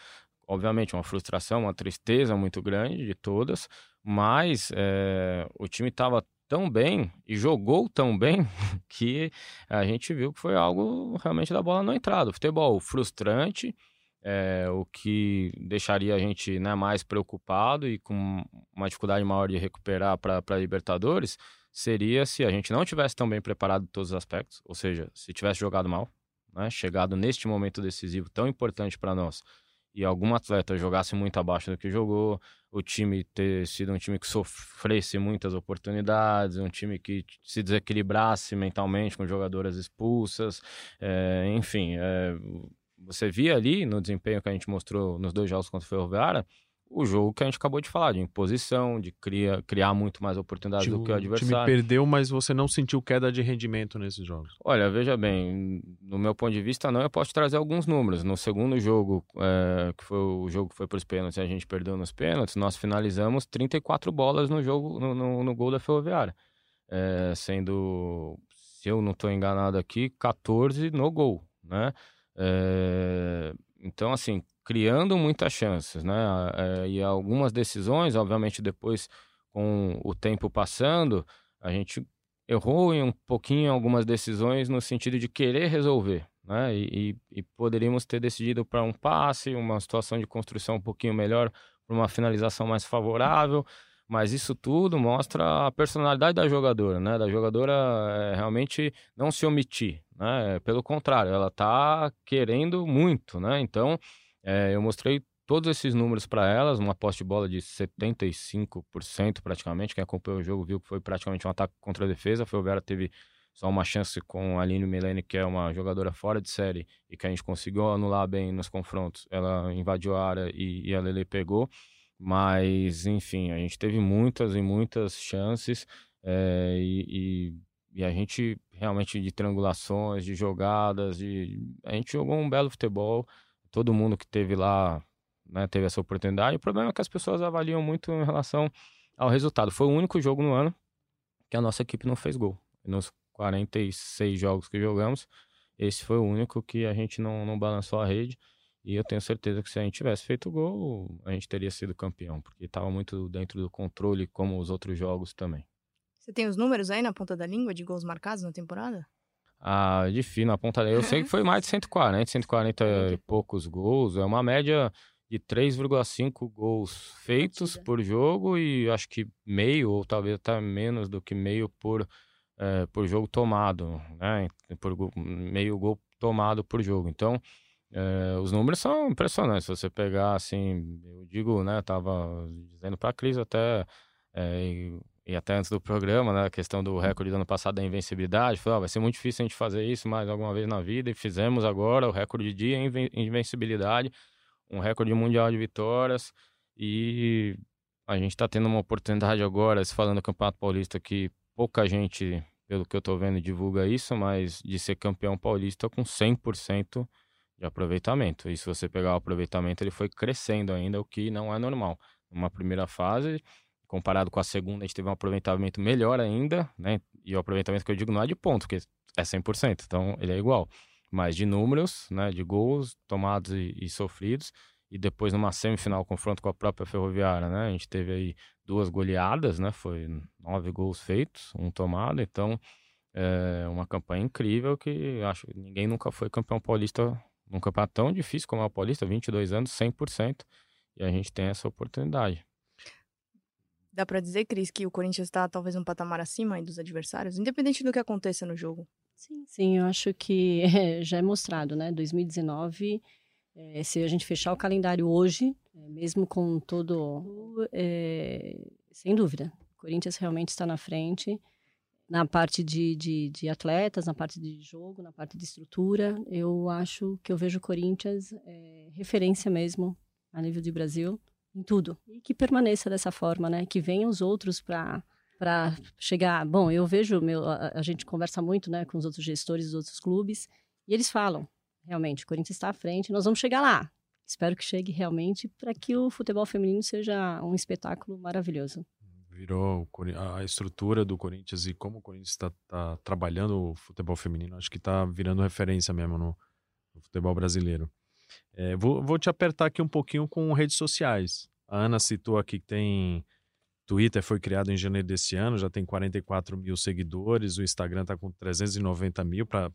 obviamente uma frustração, uma tristeza muito grande de todas, mas é, o time estava tão bem e jogou tão bem que a gente viu que foi algo realmente da bola não entrada. Futebol frustrante, é, o que deixaria a gente né, mais preocupado e com uma dificuldade maior de recuperar para Libertadores seria se a gente não tivesse tão bem preparado em todos os aspectos, ou seja, se tivesse jogado mal, né, chegado neste momento decisivo tão importante para nós e algum atleta jogasse muito abaixo do que jogou, o time ter sido um time que sofresse muitas oportunidades, um time que se desequilibrasse mentalmente com jogadoras expulsas, é, enfim, é, você via ali no desempenho que a gente mostrou nos dois jogos contra o Ferroviária, o jogo que a gente acabou de falar, de imposição, de cria, criar muito mais oportunidades do que o adversário. O time perdeu, mas você não sentiu queda de rendimento nesses jogos? Olha, veja bem, no meu ponto de vista não, eu posso trazer alguns números. No segundo jogo, é, que foi o jogo que foi para os pênaltis, a gente perdeu nos pênaltis, nós finalizamos 34 bolas no jogo, no, no, no gol da Ferroviária. É, sendo, se eu não estou enganado aqui, 14 no gol, né? É, então, assim, criando muitas chances, né? É, e algumas decisões, obviamente, depois com o tempo passando, a gente errou em um pouquinho algumas decisões no sentido de querer resolver, né? E, e, e poderíamos ter decidido para um passe, uma situação de construção um pouquinho melhor, para uma finalização mais favorável. Mas isso tudo mostra a personalidade da jogadora, né? Da jogadora é, realmente não se omitir, né? Pelo contrário, ela está querendo muito, né? Então, é, eu mostrei todos esses números para elas, uma posse de bola de 75% praticamente. Quem acompanhou o jogo viu que foi praticamente um ataque contra a defesa. A Ferroviária teve só uma chance com a Aline Melene, que é uma jogadora fora de série e que a gente conseguiu anular bem nos confrontos. Ela invadiu a área e, e a Lele pegou. Mas, enfim, a gente teve muitas e muitas chances é, e, e, e, a gente realmente de triangulações, de jogadas, de, a gente jogou um belo futebol todo mundo que teve lá né, teve essa oportunidade. O problema é que as pessoas avaliam muito em relação ao resultado. Foi o único jogo no ano que a nossa equipe não fez gol. Nos 46 jogos que jogamos, esse foi o único que a gente não, não balançou a rede. E eu tenho certeza que se a gente tivesse feito gol, a gente teria sido campeão, porque estava muito dentro do controle, como os outros jogos também. Você tem os números aí na ponta da língua de gols marcados na temporada? Ah, difícil na ponta. Eu sei que foi mais de 140, 140 e poucos gols. É uma média de 3,5 gols feitos por jogo e acho que meio, ou talvez até menos do que meio por, é, por jogo tomado, né? Por meio gol tomado por jogo. Então, é, os números são impressionantes. Se você pegar, assim, eu digo, né? Tava dizendo para a Cris até. É, e até antes do programa, né, a questão do recorde do ano passado da invencibilidade, falou, oh, vai ser muito difícil a gente fazer isso mais alguma vez na vida, e fizemos agora o recorde de invencibilidade, um recorde mundial de vitórias, e a gente está tendo uma oportunidade agora, se falando do Campeonato Paulista, que pouca gente, pelo que eu estou vendo, divulga isso, mas de ser campeão paulista com 100% de aproveitamento. E se você pegar o aproveitamento, ele foi crescendo ainda, o que não é normal. Numa primeira fase, comparado com a segunda, a gente teve um aproveitamento melhor ainda, né? E o aproveitamento que eu digo não é de ponto, porque é 100%, então ele é igual. Mas de números, né? De gols tomados e, e sofridos. E depois numa semifinal, confronto com a própria Ferroviária, né? A gente teve aí duas goleadas, né? Foi nove gols feitos, um tomado. Então, é uma campanha incrível que acho que ninguém nunca foi campeão paulista num campeonato tão difícil como é o Paulista, 22 anos, 100%. E a gente tem essa oportunidade. Dá para dizer, Cris, que o Corinthians está talvez um patamar acima dos adversários, independente do que aconteça no jogo? Sim, sim, eu acho que é, já é mostrado, né? 2019, é, eh, se a gente fechar o calendário hoje, é, mesmo com todo. sem dúvida, o Corinthians realmente está na frente na parte de, de, de, atletas, na parte de jogo, na parte de estrutura. Eu acho que eu vejo o Corinthians referência mesmo a nível de Brasil em tudo. E que permaneça dessa forma, né? Que venham os outros para para chegar. Bom, eu vejo meu, a, a, gente conversa muito, né, com os outros gestores dos outros clubes e eles falam, realmente, o Corinthians está à frente, nós vamos chegar lá. Espero que chegue realmente para que o futebol feminino seja um espetáculo maravilhoso. Virou a estrutura do Corinthians e como o Corinthians está tá trabalhando o futebol feminino, acho que está virando referência mesmo no, no futebol brasileiro. É, vou, vou te apertar aqui um pouquinho com redes sociais. A Ana citou aqui que tem Twitter foi criado em janeiro desse ano, já tem 44 mil seguidores, o Instagram está com 390 mil. Para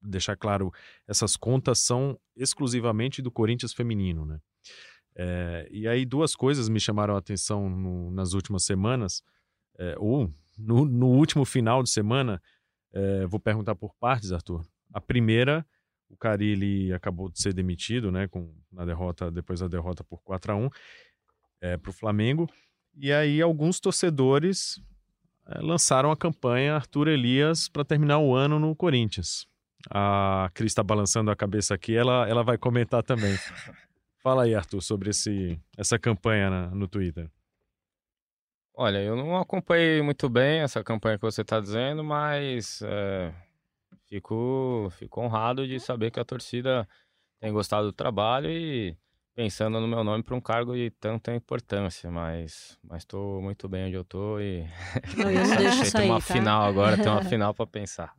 deixar claro, essas contas são exclusivamente do Corinthians feminino, né? É, e aí duas coisas me chamaram a atenção no, nas últimas semanas, é, ou no, no, último final de semana, é, vou perguntar por partes, Arthur. A primeira, o Carilli acabou de ser demitido, né, com, na derrota, depois da derrota por 4 a 1 para o Flamengo. E aí alguns torcedores é, lançaram a campanha Arthur Elias para terminar o ano no Corinthians. A Cris está balançando a cabeça aqui, ela, ela vai comentar também. Fala aí, Arthur, sobre esse, essa campanha na, no Twitter. Olha, eu não acompanhei muito bem essa campanha que você está dizendo, mas é, fico, fico honrado de saber que a torcida tem gostado do trabalho e pensando no meu nome para um cargo de tanta importância, mas mas estou muito bem onde eu estou e não, eu não deixo sair, tem uma tá? final agora, tem uma final para pensar.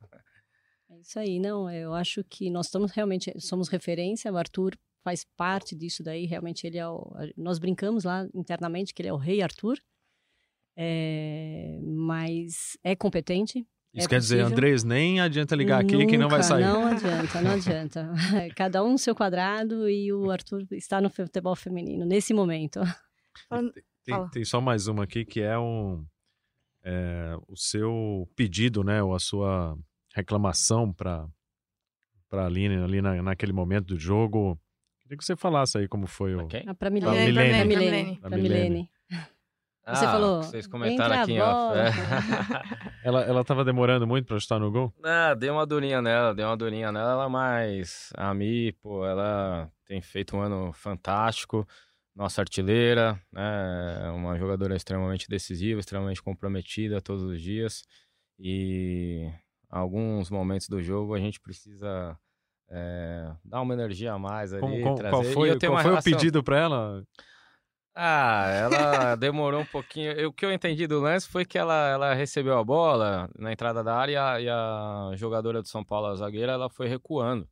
É isso aí, não, eu acho que nós estamos realmente somos referência, o Arthur faz parte disso daí, realmente ele é o, nós brincamos lá internamente que ele é o rei Arthur. É, mas é competente, isso é quer possível. dizer, Andrés, nem adianta ligar aqui Nunca, que não vai sair. Não adianta, não adianta. Cada um no seu quadrado e o Arthur está no futebol feminino nesse momento. Tem, tem, só mais uma aqui que é, um, é, o seu pedido, né, ou a sua reclamação para para a Aline ali na, naquele momento do jogo. Queria que você falasse aí como foi o. Okay. Ah, para Milene. Para Milene. Para Milene. Você ah, falou. Vocês comentaram aqui, ó. ela, ela tava demorando muito para chutar no gol? Ah, deu uma durinha nela, deu uma durinha nela, mas a Mi, pô, ela tem feito um ano fantástico. Nossa artilheira, né? Uma jogadora extremamente decisiva, extremamente comprometida todos os dias. E alguns momentos do jogo a gente precisa é, dar uma energia a mais ali. Como, como, trazer. Qual foi, qual foi relação... o pedido para ela? Ah, ela demorou um pouquinho. O que eu entendi do lance foi que ela, ela recebeu a bola na entrada da área e a, jogadora do São Paulo, a zagueira, ela foi recuando.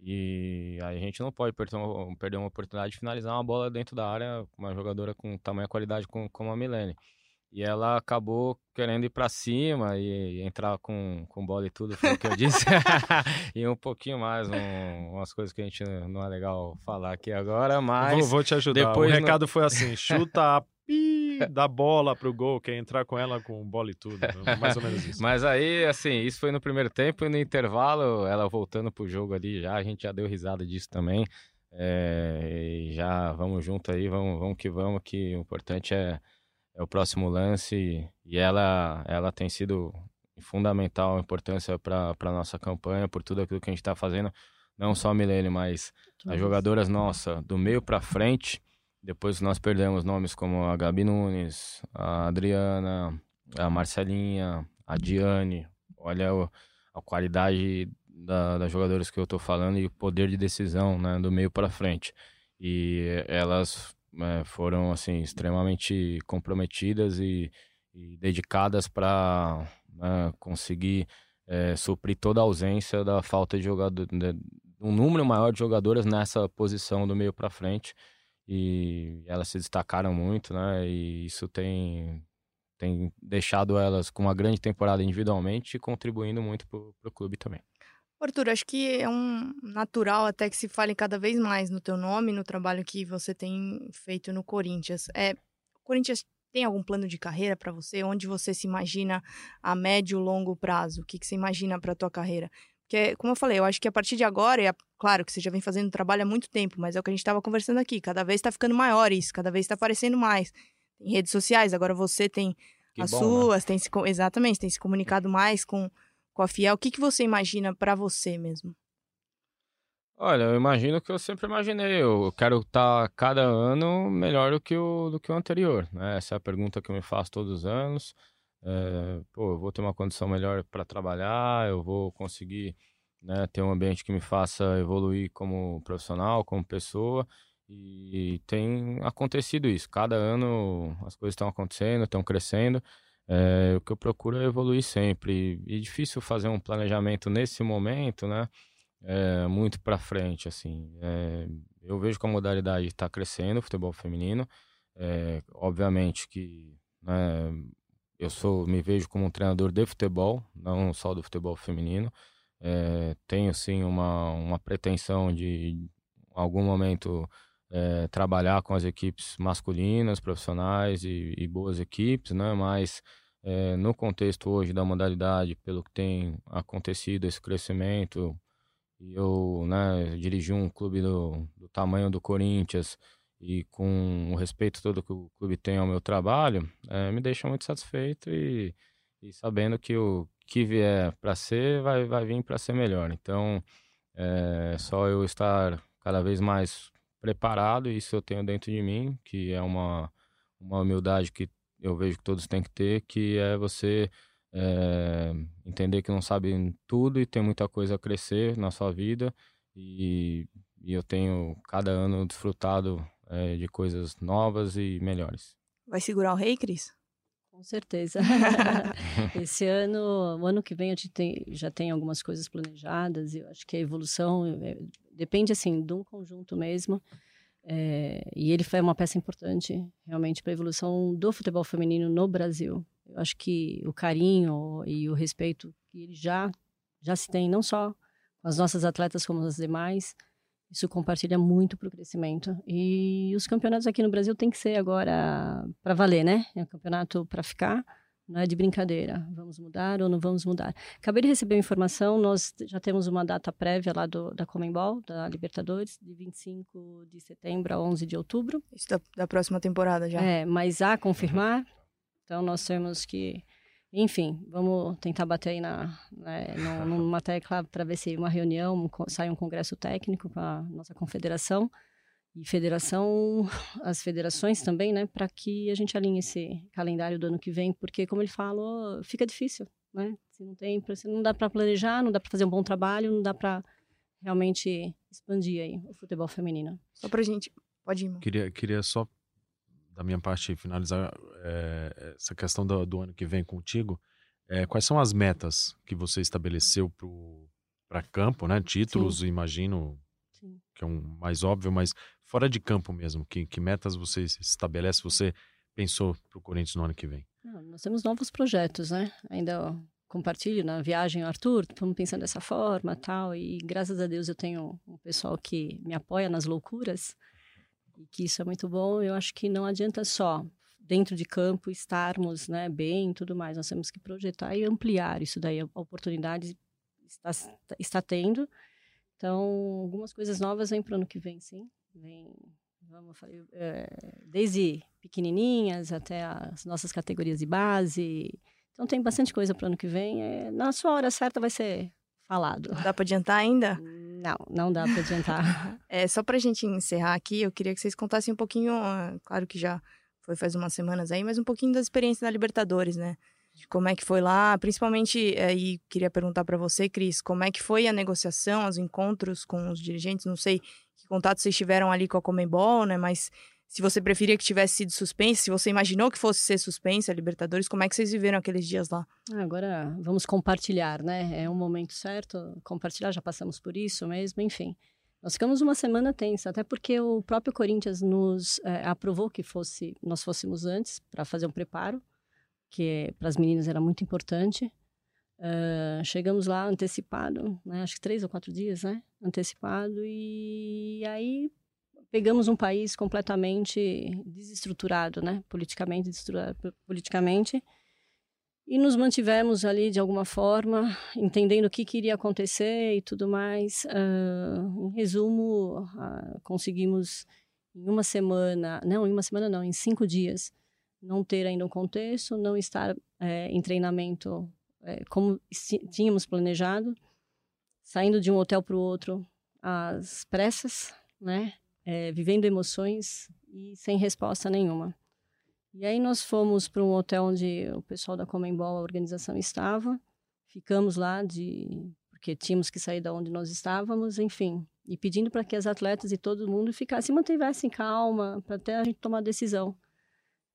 E aí a gente não pode perder uma, perder uma oportunidade de finalizar uma bola dentro da área com uma jogadora com tamanha qualidade como, como a Milene. E ela acabou querendo ir para cima e, e, entrar com, com bola e tudo, foi o que eu disse. e um pouquinho mais, um, umas coisas que a gente não é legal falar aqui agora, mas. Vou, vou te ajudar. Depois o recado no... foi assim: chuta a pi da bola pro gol, quer entrar com ela com bola e tudo. Mais ou menos isso. Mas aí, assim, isso foi no primeiro tempo e no intervalo, ela voltando pro jogo ali já, a gente já deu risada disso também. É, já vamos junto aí, vamos, vamos que vamos, que o importante é é o próximo lance e ela, ela tem sido fundamental importância para a nossa campanha, por tudo aquilo que a gente está fazendo, não só a Milene, mas as jogadoras nossa do meio para frente. Depois nós perdemos nomes como a Gabi Nunes, a Adriana, a Marcelinha, a Diane. Olha o, a qualidade da, das jogadoras que eu estou falando e o poder de decisão né, do meio para frente. E elas é, foram assim extremamente comprometidas e, e dedicadas para né, conseguir é, suprir toda a ausência da falta de jogador, de, um número maior de jogadoras nessa posição do meio para frente e elas se destacaram muito, né? E isso tem tem deixado elas com uma grande temporada individualmente e contribuindo muito para o clube também. Arthur, acho que é um natural até que se fale cada vez mais no teu nome, no trabalho que você tem feito no Corinthians. É, o Corinthians tem algum plano de carreira para você? Onde você se imagina a médio e longo prazo? O que, que você imagina para a tua carreira? Porque, como eu falei, eu acho que a partir de agora, é claro que você já vem fazendo trabalho há muito tempo, mas é o que a gente estava conversando aqui. Cada vez está ficando maior isso, cada vez está aparecendo mais. Tem redes sociais, agora você tem que as bom, né? suas, né? tem se, exatamente, tem se comunicado mais com com a Fiel, o que, que você imagina para você mesmo? Olha, eu imagino que eu sempre imaginei. Eu quero estar cada ano melhor do que o, do que o anterior. Né? Essa é a pergunta que eu me faço todos os anos. É, pô, eu vou ter uma condição melhor para trabalhar, eu vou conseguir né, ter um ambiente que me faça evoluir como profissional, como pessoa. E tem acontecido isso. Cada ano as coisas estão acontecendo, estão crescendo. É, o que eu procuro é evoluir sempre. E é difícil fazer um planejamento nesse momento, né? é, muito para frente, assim. É, eu vejo que a modalidade está crescendo, o futebol feminino. É, obviamente que né, eu sou, me vejo como um treinador de futebol, não só do futebol feminino. É, tenho sim uma, uma pretensão de, em algum momento, é, trabalhar com as equipes masculinas, profissionais e, e boas equipes, né? Mas é, no contexto hoje da modalidade, pelo que tem acontecido, esse crescimento, eu né, dirigi um clube do, do tamanho do Corinthians e com o respeito todo que o clube tem ao meu trabalho, é, me deixa muito satisfeito e, e sabendo que o que vier para ser vai, vai vir para ser melhor. Então, é só eu estar cada vez mais preparado, isso eu tenho dentro de mim, que é uma, uma humildade que eu vejo que todos têm que ter, que é você é, entender que não sabe tudo e tem muita coisa a crescer na sua vida e, e eu tenho cada ano desfrutado é, de coisas novas e melhores. Vai segurar o rei, Cris? Com certeza. Esse ano, o ano que vem, a gente tem, já tem algumas coisas planejadas. Eu acho que a evolução é, depende assim de um conjunto mesmo. É, e ele foi uma peça importante realmente para a evolução do futebol feminino no Brasil. Eu acho que o carinho e o respeito que ele já já se tem não só com as nossas atletas como as demais, isso compartilha muito para o crescimento. E os campeonatos aqui no Brasil tem que ser agora para valer, né? É um campeonato para ficar, não é de brincadeira. Vamos mudar ou não vamos mudar? Acabei de receber informação, nós já temos uma data prévia lá do, da Comembol, da Libertadores, de 25 de setembro a 11 de outubro. Isso da, da próxima temporada já. É, mas a confirmar, então, nós temos que, enfim, vamos tentar bater aí na, né, numa tecla para ver se uma reunião, sai um congresso técnico com a nossa confederação e federação, as federações também, né, para que a gente alinhe esse calendário do ano que vem, porque, como ele falou, fica difícil, né? Se não tem, se não dá para planejar, não dá para fazer um bom trabalho, não dá para realmente expandir aí o futebol feminino. Só para gente, pode ir. Irmão. Queria, queria só da minha parte, finalizar é, essa questão do, do, ano que vem contigo. É, quais são as metas que você estabeleceu para campo, né? Títulos, Sim. imagino Sim. que é um mais óbvio, mas fora de campo mesmo, que, que metas você estabelece, você pensou para o Corinthians no ano que vem? Não, nós temos novos projetos, né? Ainda compartilho na viagem, Arthur, estamos pensando dessa forma, tal, e graças a Deus eu tenho um pessoal que me apoia nas loucuras, e que isso é muito bom. Eu acho que não adianta só dentro de campo estarmos né, bem e tudo mais. Nós temos que projetar e ampliar isso daí. A oportunidade está, está tendo. Então, algumas coisas novas vêm para o ano que vem, sim. Vem, vamos é, desde pequenininhas até as nossas categorias de base. Então, tem bastante coisa para o ano que vem. É, na sua hora certa vai ser falado. Dá para adiantar ainda? Não, não dá para adiantar. é, só para a gente encerrar aqui, eu queria que vocês contassem um pouquinho, claro que já foi faz umas semanas aí, mas um pouquinho da experiência da Libertadores, né? De como é que foi lá, principalmente aí queria perguntar para você, Cris, como é que foi a negociação, os encontros com os dirigentes, não sei que contatos vocês tiveram ali com a Comembol, né? Mas se você preferia que tivesse sido suspenso, se você imaginou que fosse ser suspensa a Libertadores, como é que vocês viveram aqueles dias lá? Ah, agora vamos compartilhar, né? É um momento certo, compartilhar, já passamos por isso mesmo, enfim. Nós ficamos uma semana tensa, até porque o próprio Corinthians nos é, aprovou que fosse nós fôssemos antes para fazer um preparo, que para as meninas era muito importante. Uh, chegamos lá antecipado, né? acho que três ou quatro dias, né? Antecipado e aí pegamos um país completamente desestruturado, né? Politicamente desestruturado, politicamente. E nos mantivemos ali de alguma forma, entendendo o que, que iria acontecer e tudo mais. Uh, em resumo, uh, conseguimos em uma semana, não, em uma semana não, em cinco dias, não ter ainda um contexto, não estar é, em treinamento é, como tínhamos planejado, saindo de um hotel para o outro, às pressas, né? É, vivendo emoções e sem resposta nenhuma. E aí nós fomos para um hotel onde o pessoal da Comembol, a organização, estava. Ficamos lá de porque tínhamos que sair da onde nós estávamos, enfim, e pedindo para que as atletas e todo mundo ficassem, mantivessem calma, para até a gente tomar decisão.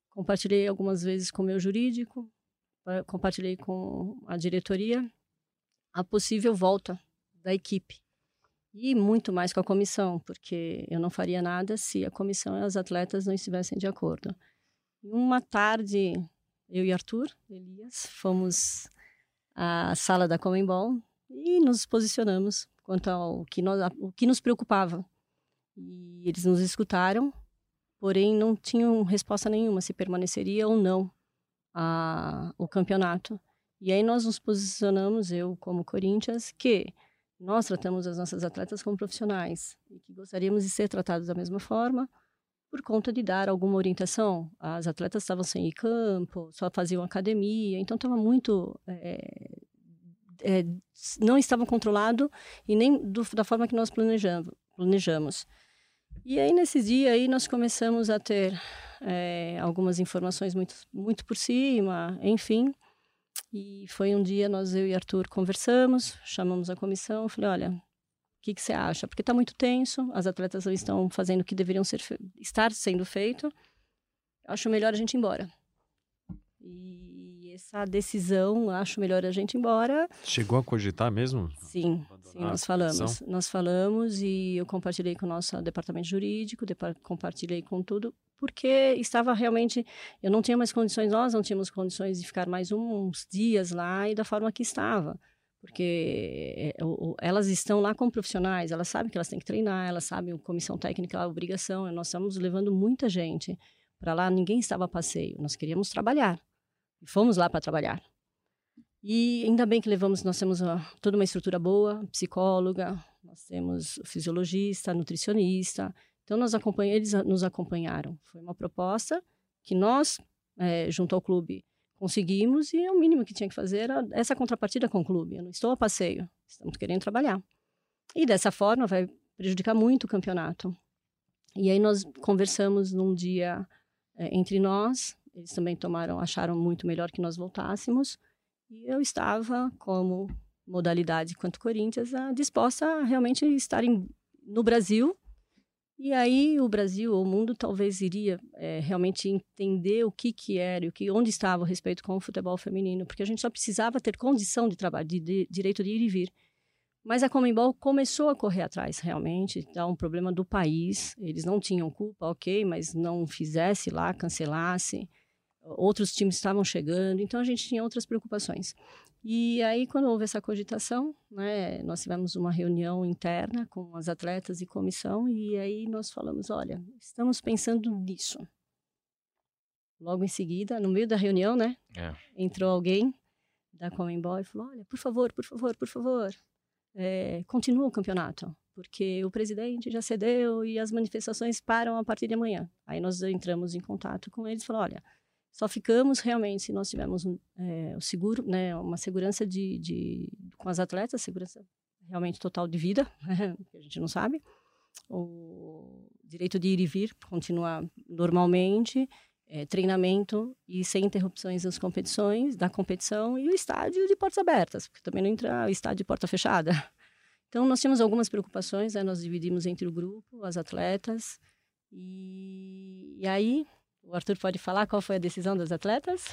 Compartilhei algumas vezes com o meu jurídico, compartilhei com a diretoria a possível volta da equipe e muito mais com a comissão, porque eu não faria nada se a comissão e as atletas não estivessem de acordo. Uma tarde, eu e Arthur Elias fomos à sala da Comembol e nos posicionamos quanto ao que, nós, o que nos preocupava. E eles nos escutaram, porém não tinham resposta nenhuma se permaneceria ou não a, o campeonato. E aí nós nos posicionamos, eu como Corinthians, que nós tratamos as nossas atletas como profissionais e que gostaríamos de ser tratados da mesma forma, por conta de dar alguma orientação. As atletas estavam sem ir campo, só faziam academia, então estava muito. É, é, não estava controlado e nem do, da forma que nós planejamos. E aí, nesse dia, aí, nós começamos a ter é, algumas informações muito, muito por cima, enfim. E foi um dia, nós, eu e Arthur, conversamos, chamamos a comissão, falei, olha, que, que você acha? Porque está muito tenso, as atletas não estão fazendo o que deveriam ser estar sendo feito. Acho melhor a gente ir embora. E essa decisão, acho melhor a gente ir embora. Chegou a cogitar mesmo? Sim, sim nós falamos. Nós falamos e eu compartilhei com o nosso departamento jurídico, compartilhei com tudo, porque estava realmente. Eu não tinha mais condições, nós não tínhamos condições de ficar mais uns dias lá e da forma que estava porque eh, elas estão lá como profissionais, elas sabem que elas têm que treinar, elas sabem a comissão técnica, a obrigação. Nós estamos levando muita gente para lá, ninguém estava a passeio, nós queríamos trabalhar. E fomos lá para trabalhar. E ainda bem que levamos, nós temos uma, toda uma estrutura boa, psicóloga, nós temos fisiologista, nutricionista. Então nós eles nos acompanharam. Foi uma proposta que nós, é, junto ao clube, Conseguimos e o mínimo que tinha que fazer era essa contrapartida com o clube. Eu não estou a passeio, estamos querendo trabalhar. E dessa forma vai prejudicar muito o campeonato. E aí nós conversamos num dia é, entre nós, eles também tomaram, acharam muito melhor que nós voltássemos. E eu estava, como modalidade quanto Corinthians, disposta a realmente estar em, no Brasil e aí o Brasil, o mundo talvez iria é, realmente entender o que que era e o que, onde estava o respeito com o futebol feminino, porque a gente só precisava ter condição de trabalho, de, de direito de ir e vir. Mas a Comembol começou a correr atrás, realmente, dá um problema do país. Eles não tinham culpa, ok, mas não fizesse lá, cancelasse. Outros times estavam chegando, então a gente tinha outras preocupações. E aí, quando houve essa cogitação, né, nós tivemos uma reunião interna com as atletas e comissão, e aí nós falamos: olha, estamos pensando nisso. Logo em seguida, no meio da reunião, né, é. entrou alguém da Comembol e falou: olha, por favor, por favor, por favor, é, continua o campeonato, porque o presidente já cedeu e as manifestações param a partir de amanhã. Aí nós entramos em contato com eles e falou: olha só ficamos realmente se nós tivermos é, o seguro, né, uma segurança de, de, com as atletas, segurança realmente total de vida, que a gente não sabe, o direito de ir e vir continuar normalmente, é, treinamento e sem interrupções das competições, da competição e o estádio de portas abertas, porque também não entra o estádio de porta fechada. Então nós tínhamos algumas preocupações, né, nós dividimos entre o grupo, as atletas e, e aí o Arthur pode falar qual foi a decisão dos atletas?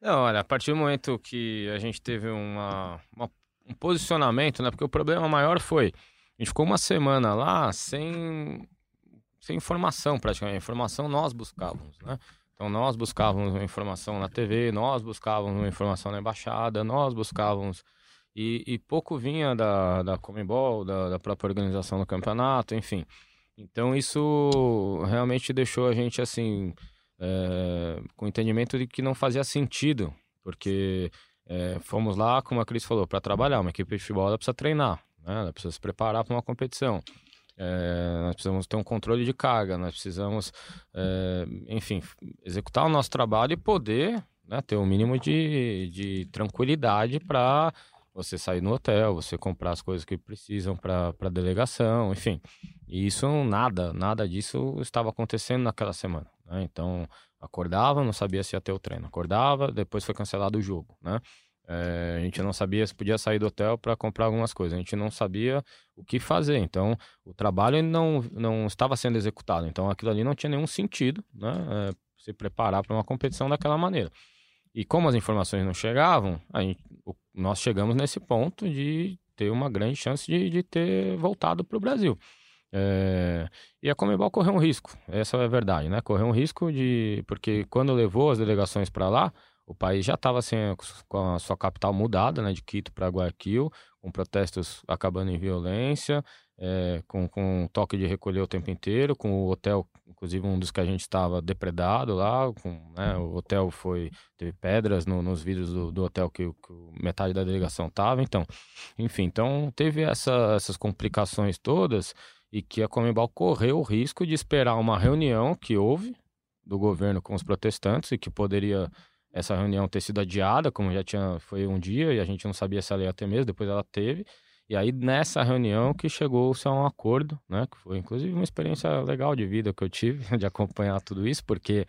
Não, olha, a partir do momento que a gente teve uma, uma, um posicionamento, né? Porque o problema maior foi, a gente ficou uma semana lá sem, sem informação praticamente. A informação nós buscávamos, né? Então nós buscávamos uma informação na TV, nós buscávamos uma informação na embaixada, nós buscávamos e, e pouco vinha da, da Comembol, da, da própria organização do campeonato, enfim. Então isso realmente deixou a gente assim é, com o entendimento de que não fazia sentido, porque é, fomos lá, como a Cris falou, para trabalhar. Uma equipe de futebol ela precisa treinar, né? ela precisa se preparar para uma competição. É, nós precisamos ter um controle de carga, nós precisamos, enfim, executar o nosso trabalho e poder né, ter o um mínimo de, de tranquilidade para você sair no hotel, você comprar as coisas que precisam para a delegação, enfim. E isso nada, nada disso estava acontecendo naquela semana. Né? Então, acordava, não sabia se ia ter o treino. Acordava, depois foi cancelado o jogo, né? É, a gente não sabia se podia sair do hotel para comprar algumas coisas. A gente não sabia o que fazer. Então, o trabalho não, não estava sendo executado. Então, aquilo ali não tinha nenhum sentido, né? É, se preparar para uma competição daquela maneira. E como as informações não chegavam, a gente, nós chegamos nesse ponto de ter uma grande chance de, de ter voltado para o Brasil. É, e a Comebol correu um risco, essa é a verdade, né? Correu um risco de. Porque quando levou as delegações para lá, o país já estava assim, com a sua capital mudada, né? De Quito para Guayaquil, com protestos acabando em violência, é, com, com toque de recolher o tempo inteiro, com o hotel, inclusive um dos que a gente estava depredado lá, com, né, o hotel foi teve pedras no, nos vidros do, do hotel que, que, metade da delegação estava, então, enfim, então teve essa, essas complicações todas e que a Comembol correu o risco de esperar uma reunião que houve do governo com os protestantes e que poderia essa reunião ter sido adiada, como já tinha foi um dia e a gente não sabia se ela ia ter mesmo, depois ela teve e aí, nessa reunião que chegou-se a um acordo, né? Que foi, inclusive, uma experiência legal de vida que eu tive, de acompanhar tudo isso, porque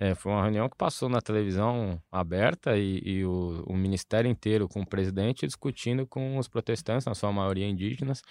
é, foi uma reunião que passou na televisão aberta e, e o, o, ministério inteiro com o presidente discutindo com os protestantes, na sua maioria indígenas,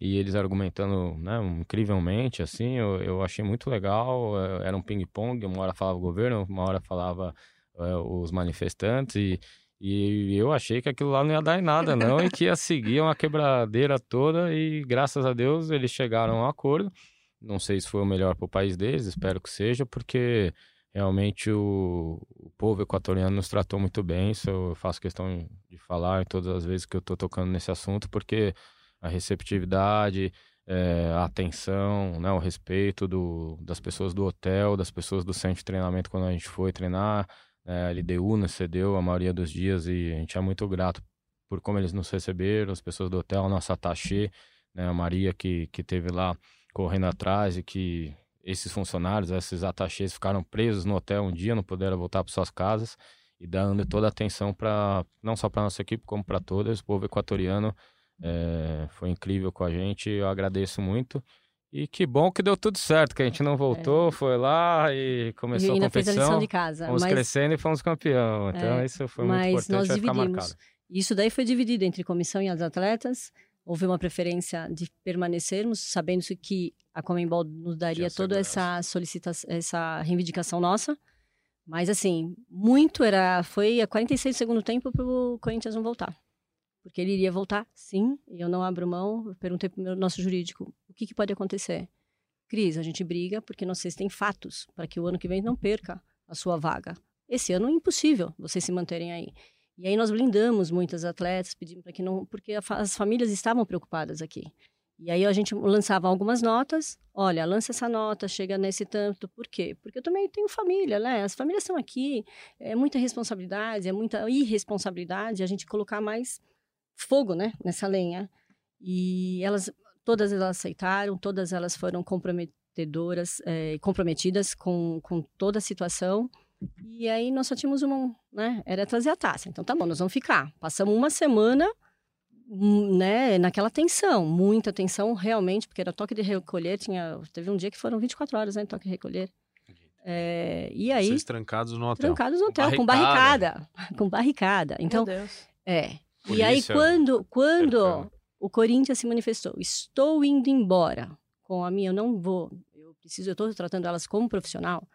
e eles argumentando, né? Incrivelmente, assim, eu, eu achei muito legal. É, era um ping-pong, uma hora falava o governo, uma hora falava é, os manifestantes, e e eu achei que aquilo lá não ia dar em nada, não, e que ia seguir uma quebradeira toda. E graças a Deus eles chegaram a um acordo. Não sei se foi o melhor para o país deles, espero que seja, porque realmente o, o, povo equatoriano nos tratou muito bem. Isso eu faço questão de falar todas as vezes que eu estou tocando nesse assunto, porque a receptividade, é, a atenção, né, o respeito do, das pessoas do hotel, das pessoas do centro de treinamento quando a gente foi treinar é, a LDU nos cedeu a maioria dos dias e a gente é muito grato por como eles nos receberam, as pessoas do hotel, a nossa attachê, né, a Maria que, que teve lá correndo atrás e que esses funcionários, esses attachês ficaram presos no hotel um dia, não puderam voltar para suas casas e dando toda a atenção para não só para nossa equipe como para todas, o povo equatoriano é, foi incrível com a gente, eu agradeço muito e que bom que deu tudo certo, que a gente não voltou, é. foi lá e começou e a competição. Fez a lição de casa. Fomos mas... crescendo e fomos campeão. Então é, isso foi muito importante, nós vai dividimos. ficar marcado. Isso daí foi dividido entre comissão e os atletas. Houve uma preferência de permanecermos, sabendo que a Comembol nos daria toda essa solicitação, essa reivindicação nossa. Mas assim, muito era, foi a 46 segundo tempo para o Corinthians não voltar porque ele iria voltar, sim, e eu não abro mão. Eu perguntei para o nosso jurídico, que, que pode acontecer? Cris, a gente briga porque vocês têm fatos para que o ano que vem não perca a sua vaga. Esse ano é impossível vocês se manterem aí. E aí nós blindamos muitas atletas, pedimos para que não, porque as famílias estavam preocupadas aqui. E aí a gente lançava algumas notas. Olha, lança essa nota, chega nesse tanto. Por quê? Porque eu também tenho família, né? As famílias estão aqui, é muita responsabilidade, é muita irresponsabilidade a gente colocar mais fogo, né, nessa lenha. E elas, todas elas aceitaram, todas elas foram comprometedoras, é, comprometidas com, com toda a situação. E aí nós só tínhamos uma, né, era trazer a taça. Então tá bom, nós vamos ficar. Passamos uma semana, hum, né, naquela tensão, muita tensão realmente, porque era toque de recolher, tinha, teve um dia que foram 24 horas, né, toque de recolher. É, e aí Vocês trancados no hotel. Trancados no hotel, com barricada, com barricada. Com barricada. Então, é, Polícia, e aí, quando, quando o Corinthians se manifestou, estou indo embora com a minha, eu não vou, eu preciso, eu estou tratando elas como profissional,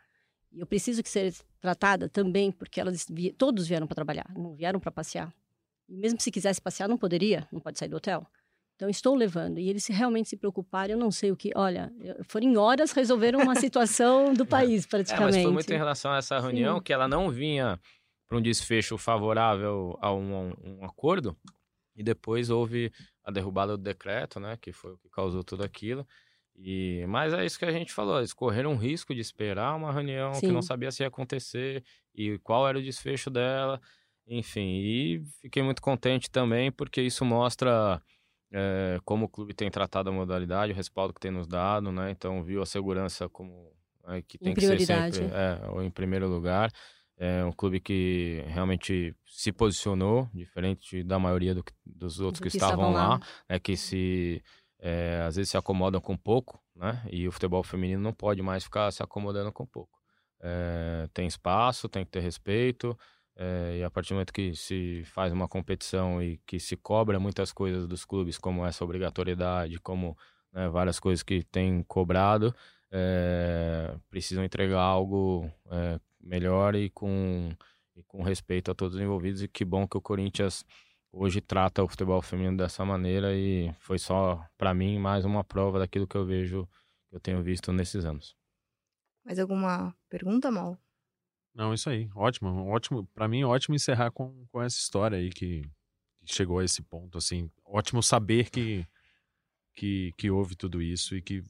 e eu preciso que seja tratada também, porque elas todos vieram para trabalhar, não vieram para passear. E mesmo se quisesse passear, não poderia, não pode sair do hotel. Então, estou levando. E eles realmente se preocuparam, eu não sei o que. Olha, foram em horas resolveram uma situação do país, praticamente. É, mas foi muito em relação a essa reunião Sim. que ela não vinha para um desfecho favorável a um, um, acordo e depois houve a derrubada do decreto, né, que foi o que causou tudo aquilo. E mas é isso que a gente falou, eles correram um risco de esperar uma reunião Sim. que não sabia se ia acontecer e qual era o desfecho dela, enfim. E fiquei muito contente também porque isso mostra é, como o clube tem tratado a modalidade, o respaldo que tem nos dado, né? Então viu a segurança como é, que tem que ser sempre é, em primeiro lugar. É um clube que realmente se posicionou, diferente da maioria do, dos outros que, que, estavam lá, lá né, que se é, às vezes se acomodam com pouco, né? E o futebol feminino não pode mais ficar se acomodando com pouco. É, tem espaço, tem que ter respeito, é, e a partir do momento que se faz uma competição e que se cobra muitas coisas dos clubes, como essa obrigatoriedade, como né, várias coisas que tem cobrado, é, precisam entregar algo é, melhor e com, e com respeito a todos os envolvidos. E que bom que o Corinthians hoje trata o futebol feminino dessa maneira e foi só, para mim, mais uma prova daquilo que eu vejo, que eu tenho visto nesses anos. Mais alguma pergunta, Mal? Não, isso aí. Ótimo, ótimo. Para mim, ótimo encerrar com, com essa história aí que, que chegou a esse ponto, assim. Ótimo saber que, que, que houve tudo isso e que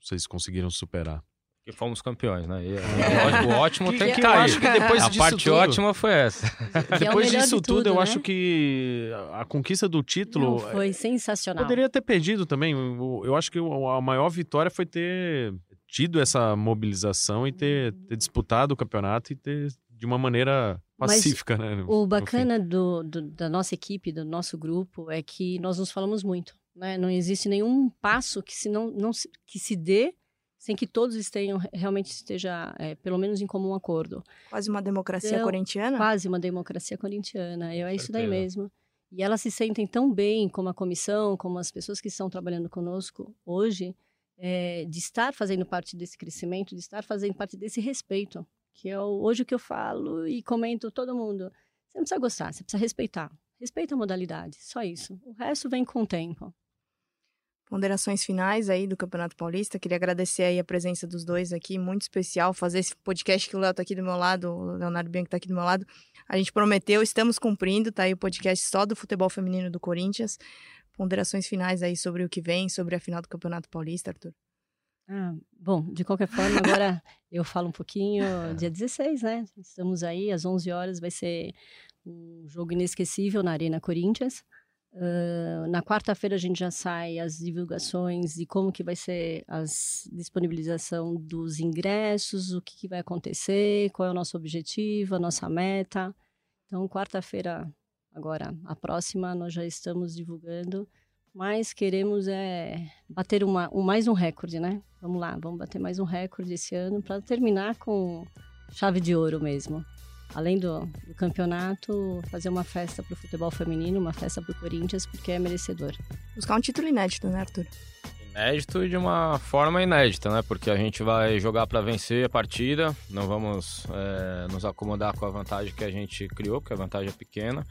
vocês conseguiram superar que fomos campeões, né? E, é. o ótimo tem que, cair. acho que depois a parte tudo, ótima foi essa. É depois disso de tudo, tudo, eu né? acho que a conquista do título Não, foi sensacional. poderia ter perdido também. Eu acho que a maior vitória foi ter tido essa mobilização e ter, ter disputado o campeonato e ter de uma maneira pacífica, Mas né? o bacana do, do, da nossa equipe, do nosso grupo, é que nós nos falamos muito. Né? Não existe nenhum passo que se não, não que se dê sem que todos estejam realmente esteja é, pelo menos em comum acordo. Quase uma democracia Então, corintiana? Quase uma democracia corintiana. Eu, é isso daí mesmo. E elas se sentem tão bem, como a comissão, como as pessoas que estão trabalhando conosco hoje, é, de estar fazendo parte desse crescimento, de estar fazendo parte desse respeito, que é o, hoje o que eu falo e comento todo mundo. Você não precisa gostar, você precisa respeitar. Respeita a modalidade, só isso. O resto vem com o tempo ponderações finais aí do Campeonato Paulista. Queria agradecer aí a presença dos dois aqui, muito especial fazer esse podcast que o Léo tá aqui do meu lado, o Leonardo Bianchi tá aqui do meu lado. A gente prometeu, estamos cumprindo, tá aí o podcast só do futebol feminino do Corinthians. Ponderações finais aí sobre o que vem, sobre a final do Campeonato Paulista, Arthur. Ah, bom, de qualquer forma, agora eu falo um pouquinho, dia 16, né? Estamos aí, às 11 horas, vai ser um jogo inesquecível na Arena Corinthians. Uh, na quarta-feira a gente já sai as divulgações de como que vai ser a disponibilização dos ingressos, o que, que, vai acontecer, qual é o nosso objetivo, a nossa meta. Então, quarta-feira, agora, a próxima, nós já estamos divulgando, mas queremos é, bater uma, um, mais um recorde, né? Vamos lá, vamos bater mais um recorde esse ano para terminar com chave de ouro mesmo além do, do campeonato, fazer uma festa para o futebol feminino, uma festa para o Corinthians, porque é merecedor. Buscar um título inédito, né, Arthur? Inédito de uma forma inédita, né? Porque a gente vai jogar para vencer a partida, não vamos é, nos acomodar com a vantagem que a gente criou, porque a vantagem é pequena.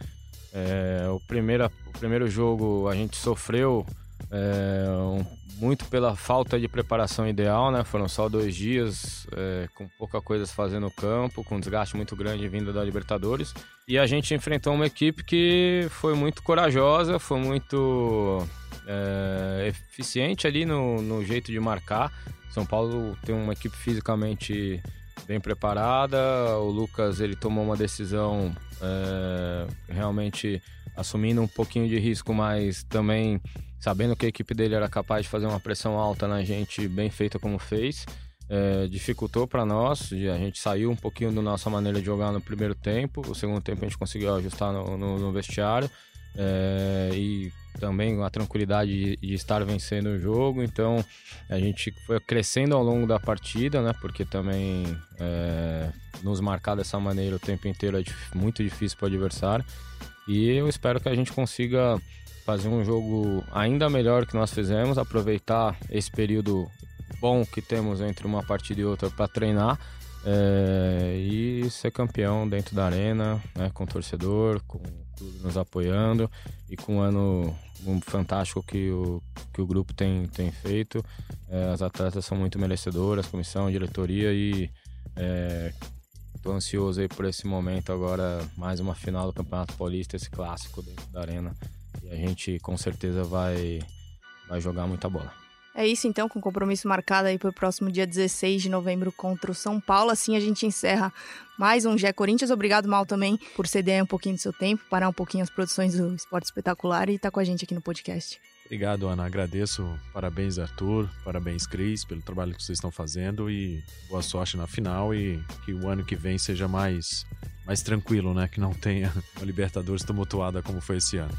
É, o, primeiro, o primeiro jogo a gente sofreu é, um, muito pela falta de preparação ideal, né? Foram só dois dias, é, com pouca coisa a fazer no campo, com um desgaste muito grande vindo da Libertadores. E a gente enfrentou uma equipe que foi muito corajosa, foi muito é, eficiente ali no, no jeito de marcar. São Paulo tem uma equipe fisicamente bem preparada. O Lucas ele tomou uma decisão é, realmente assumindo um pouquinho de risco, mas também sabendo que a equipe dele era capaz de fazer uma pressão alta na gente, bem feita como fez. É, dificultou para nós, a gente saiu um pouquinho da nossa maneira de jogar no primeiro tempo, o segundo tempo a gente conseguiu ajustar no, no, no vestiário é, e também a tranquilidade de, de, estar vencendo o jogo, então a gente foi crescendo ao longo da partida, né, porque também é, nos marcar dessa maneira o tempo inteiro é muito difícil para o adversário. E eu espero que a gente consiga fazer um jogo ainda melhor que nós fizemos, aproveitar esse período bom que temos entre uma partida e outra para treinar é, e ser campeão dentro da arena, né, com o torcedor, com o clube nos apoiando e com um ano um fantástico que o, que o grupo tem, tem feito. É, as atletas são muito merecedoras, comissão, diretoria e estou ansioso aí por esse momento agora, mais uma final do Campeonato Paulista, esse clássico dentro da arena. E a gente com certeza vai, vai jogar muita bola. É isso então, com compromisso marcado aí para o próximo dia 16 de novembro contra o São Paulo. Assim a gente encerra mais um Gé Corinthians. Obrigado, Mal, também, por ceder um pouquinho do seu tempo, parar um pouquinho as produções do Esporte Espetacular e estar tá com a gente aqui no podcast. Obrigado, Ana. Agradeço. Parabéns, Arthur. Parabéns, Cris, pelo trabalho que vocês estão fazendo e boa sorte na final e que o ano que vem seja mais, mais tranquilo, né? Que não tenha uma Libertadores tumultuada como foi esse ano.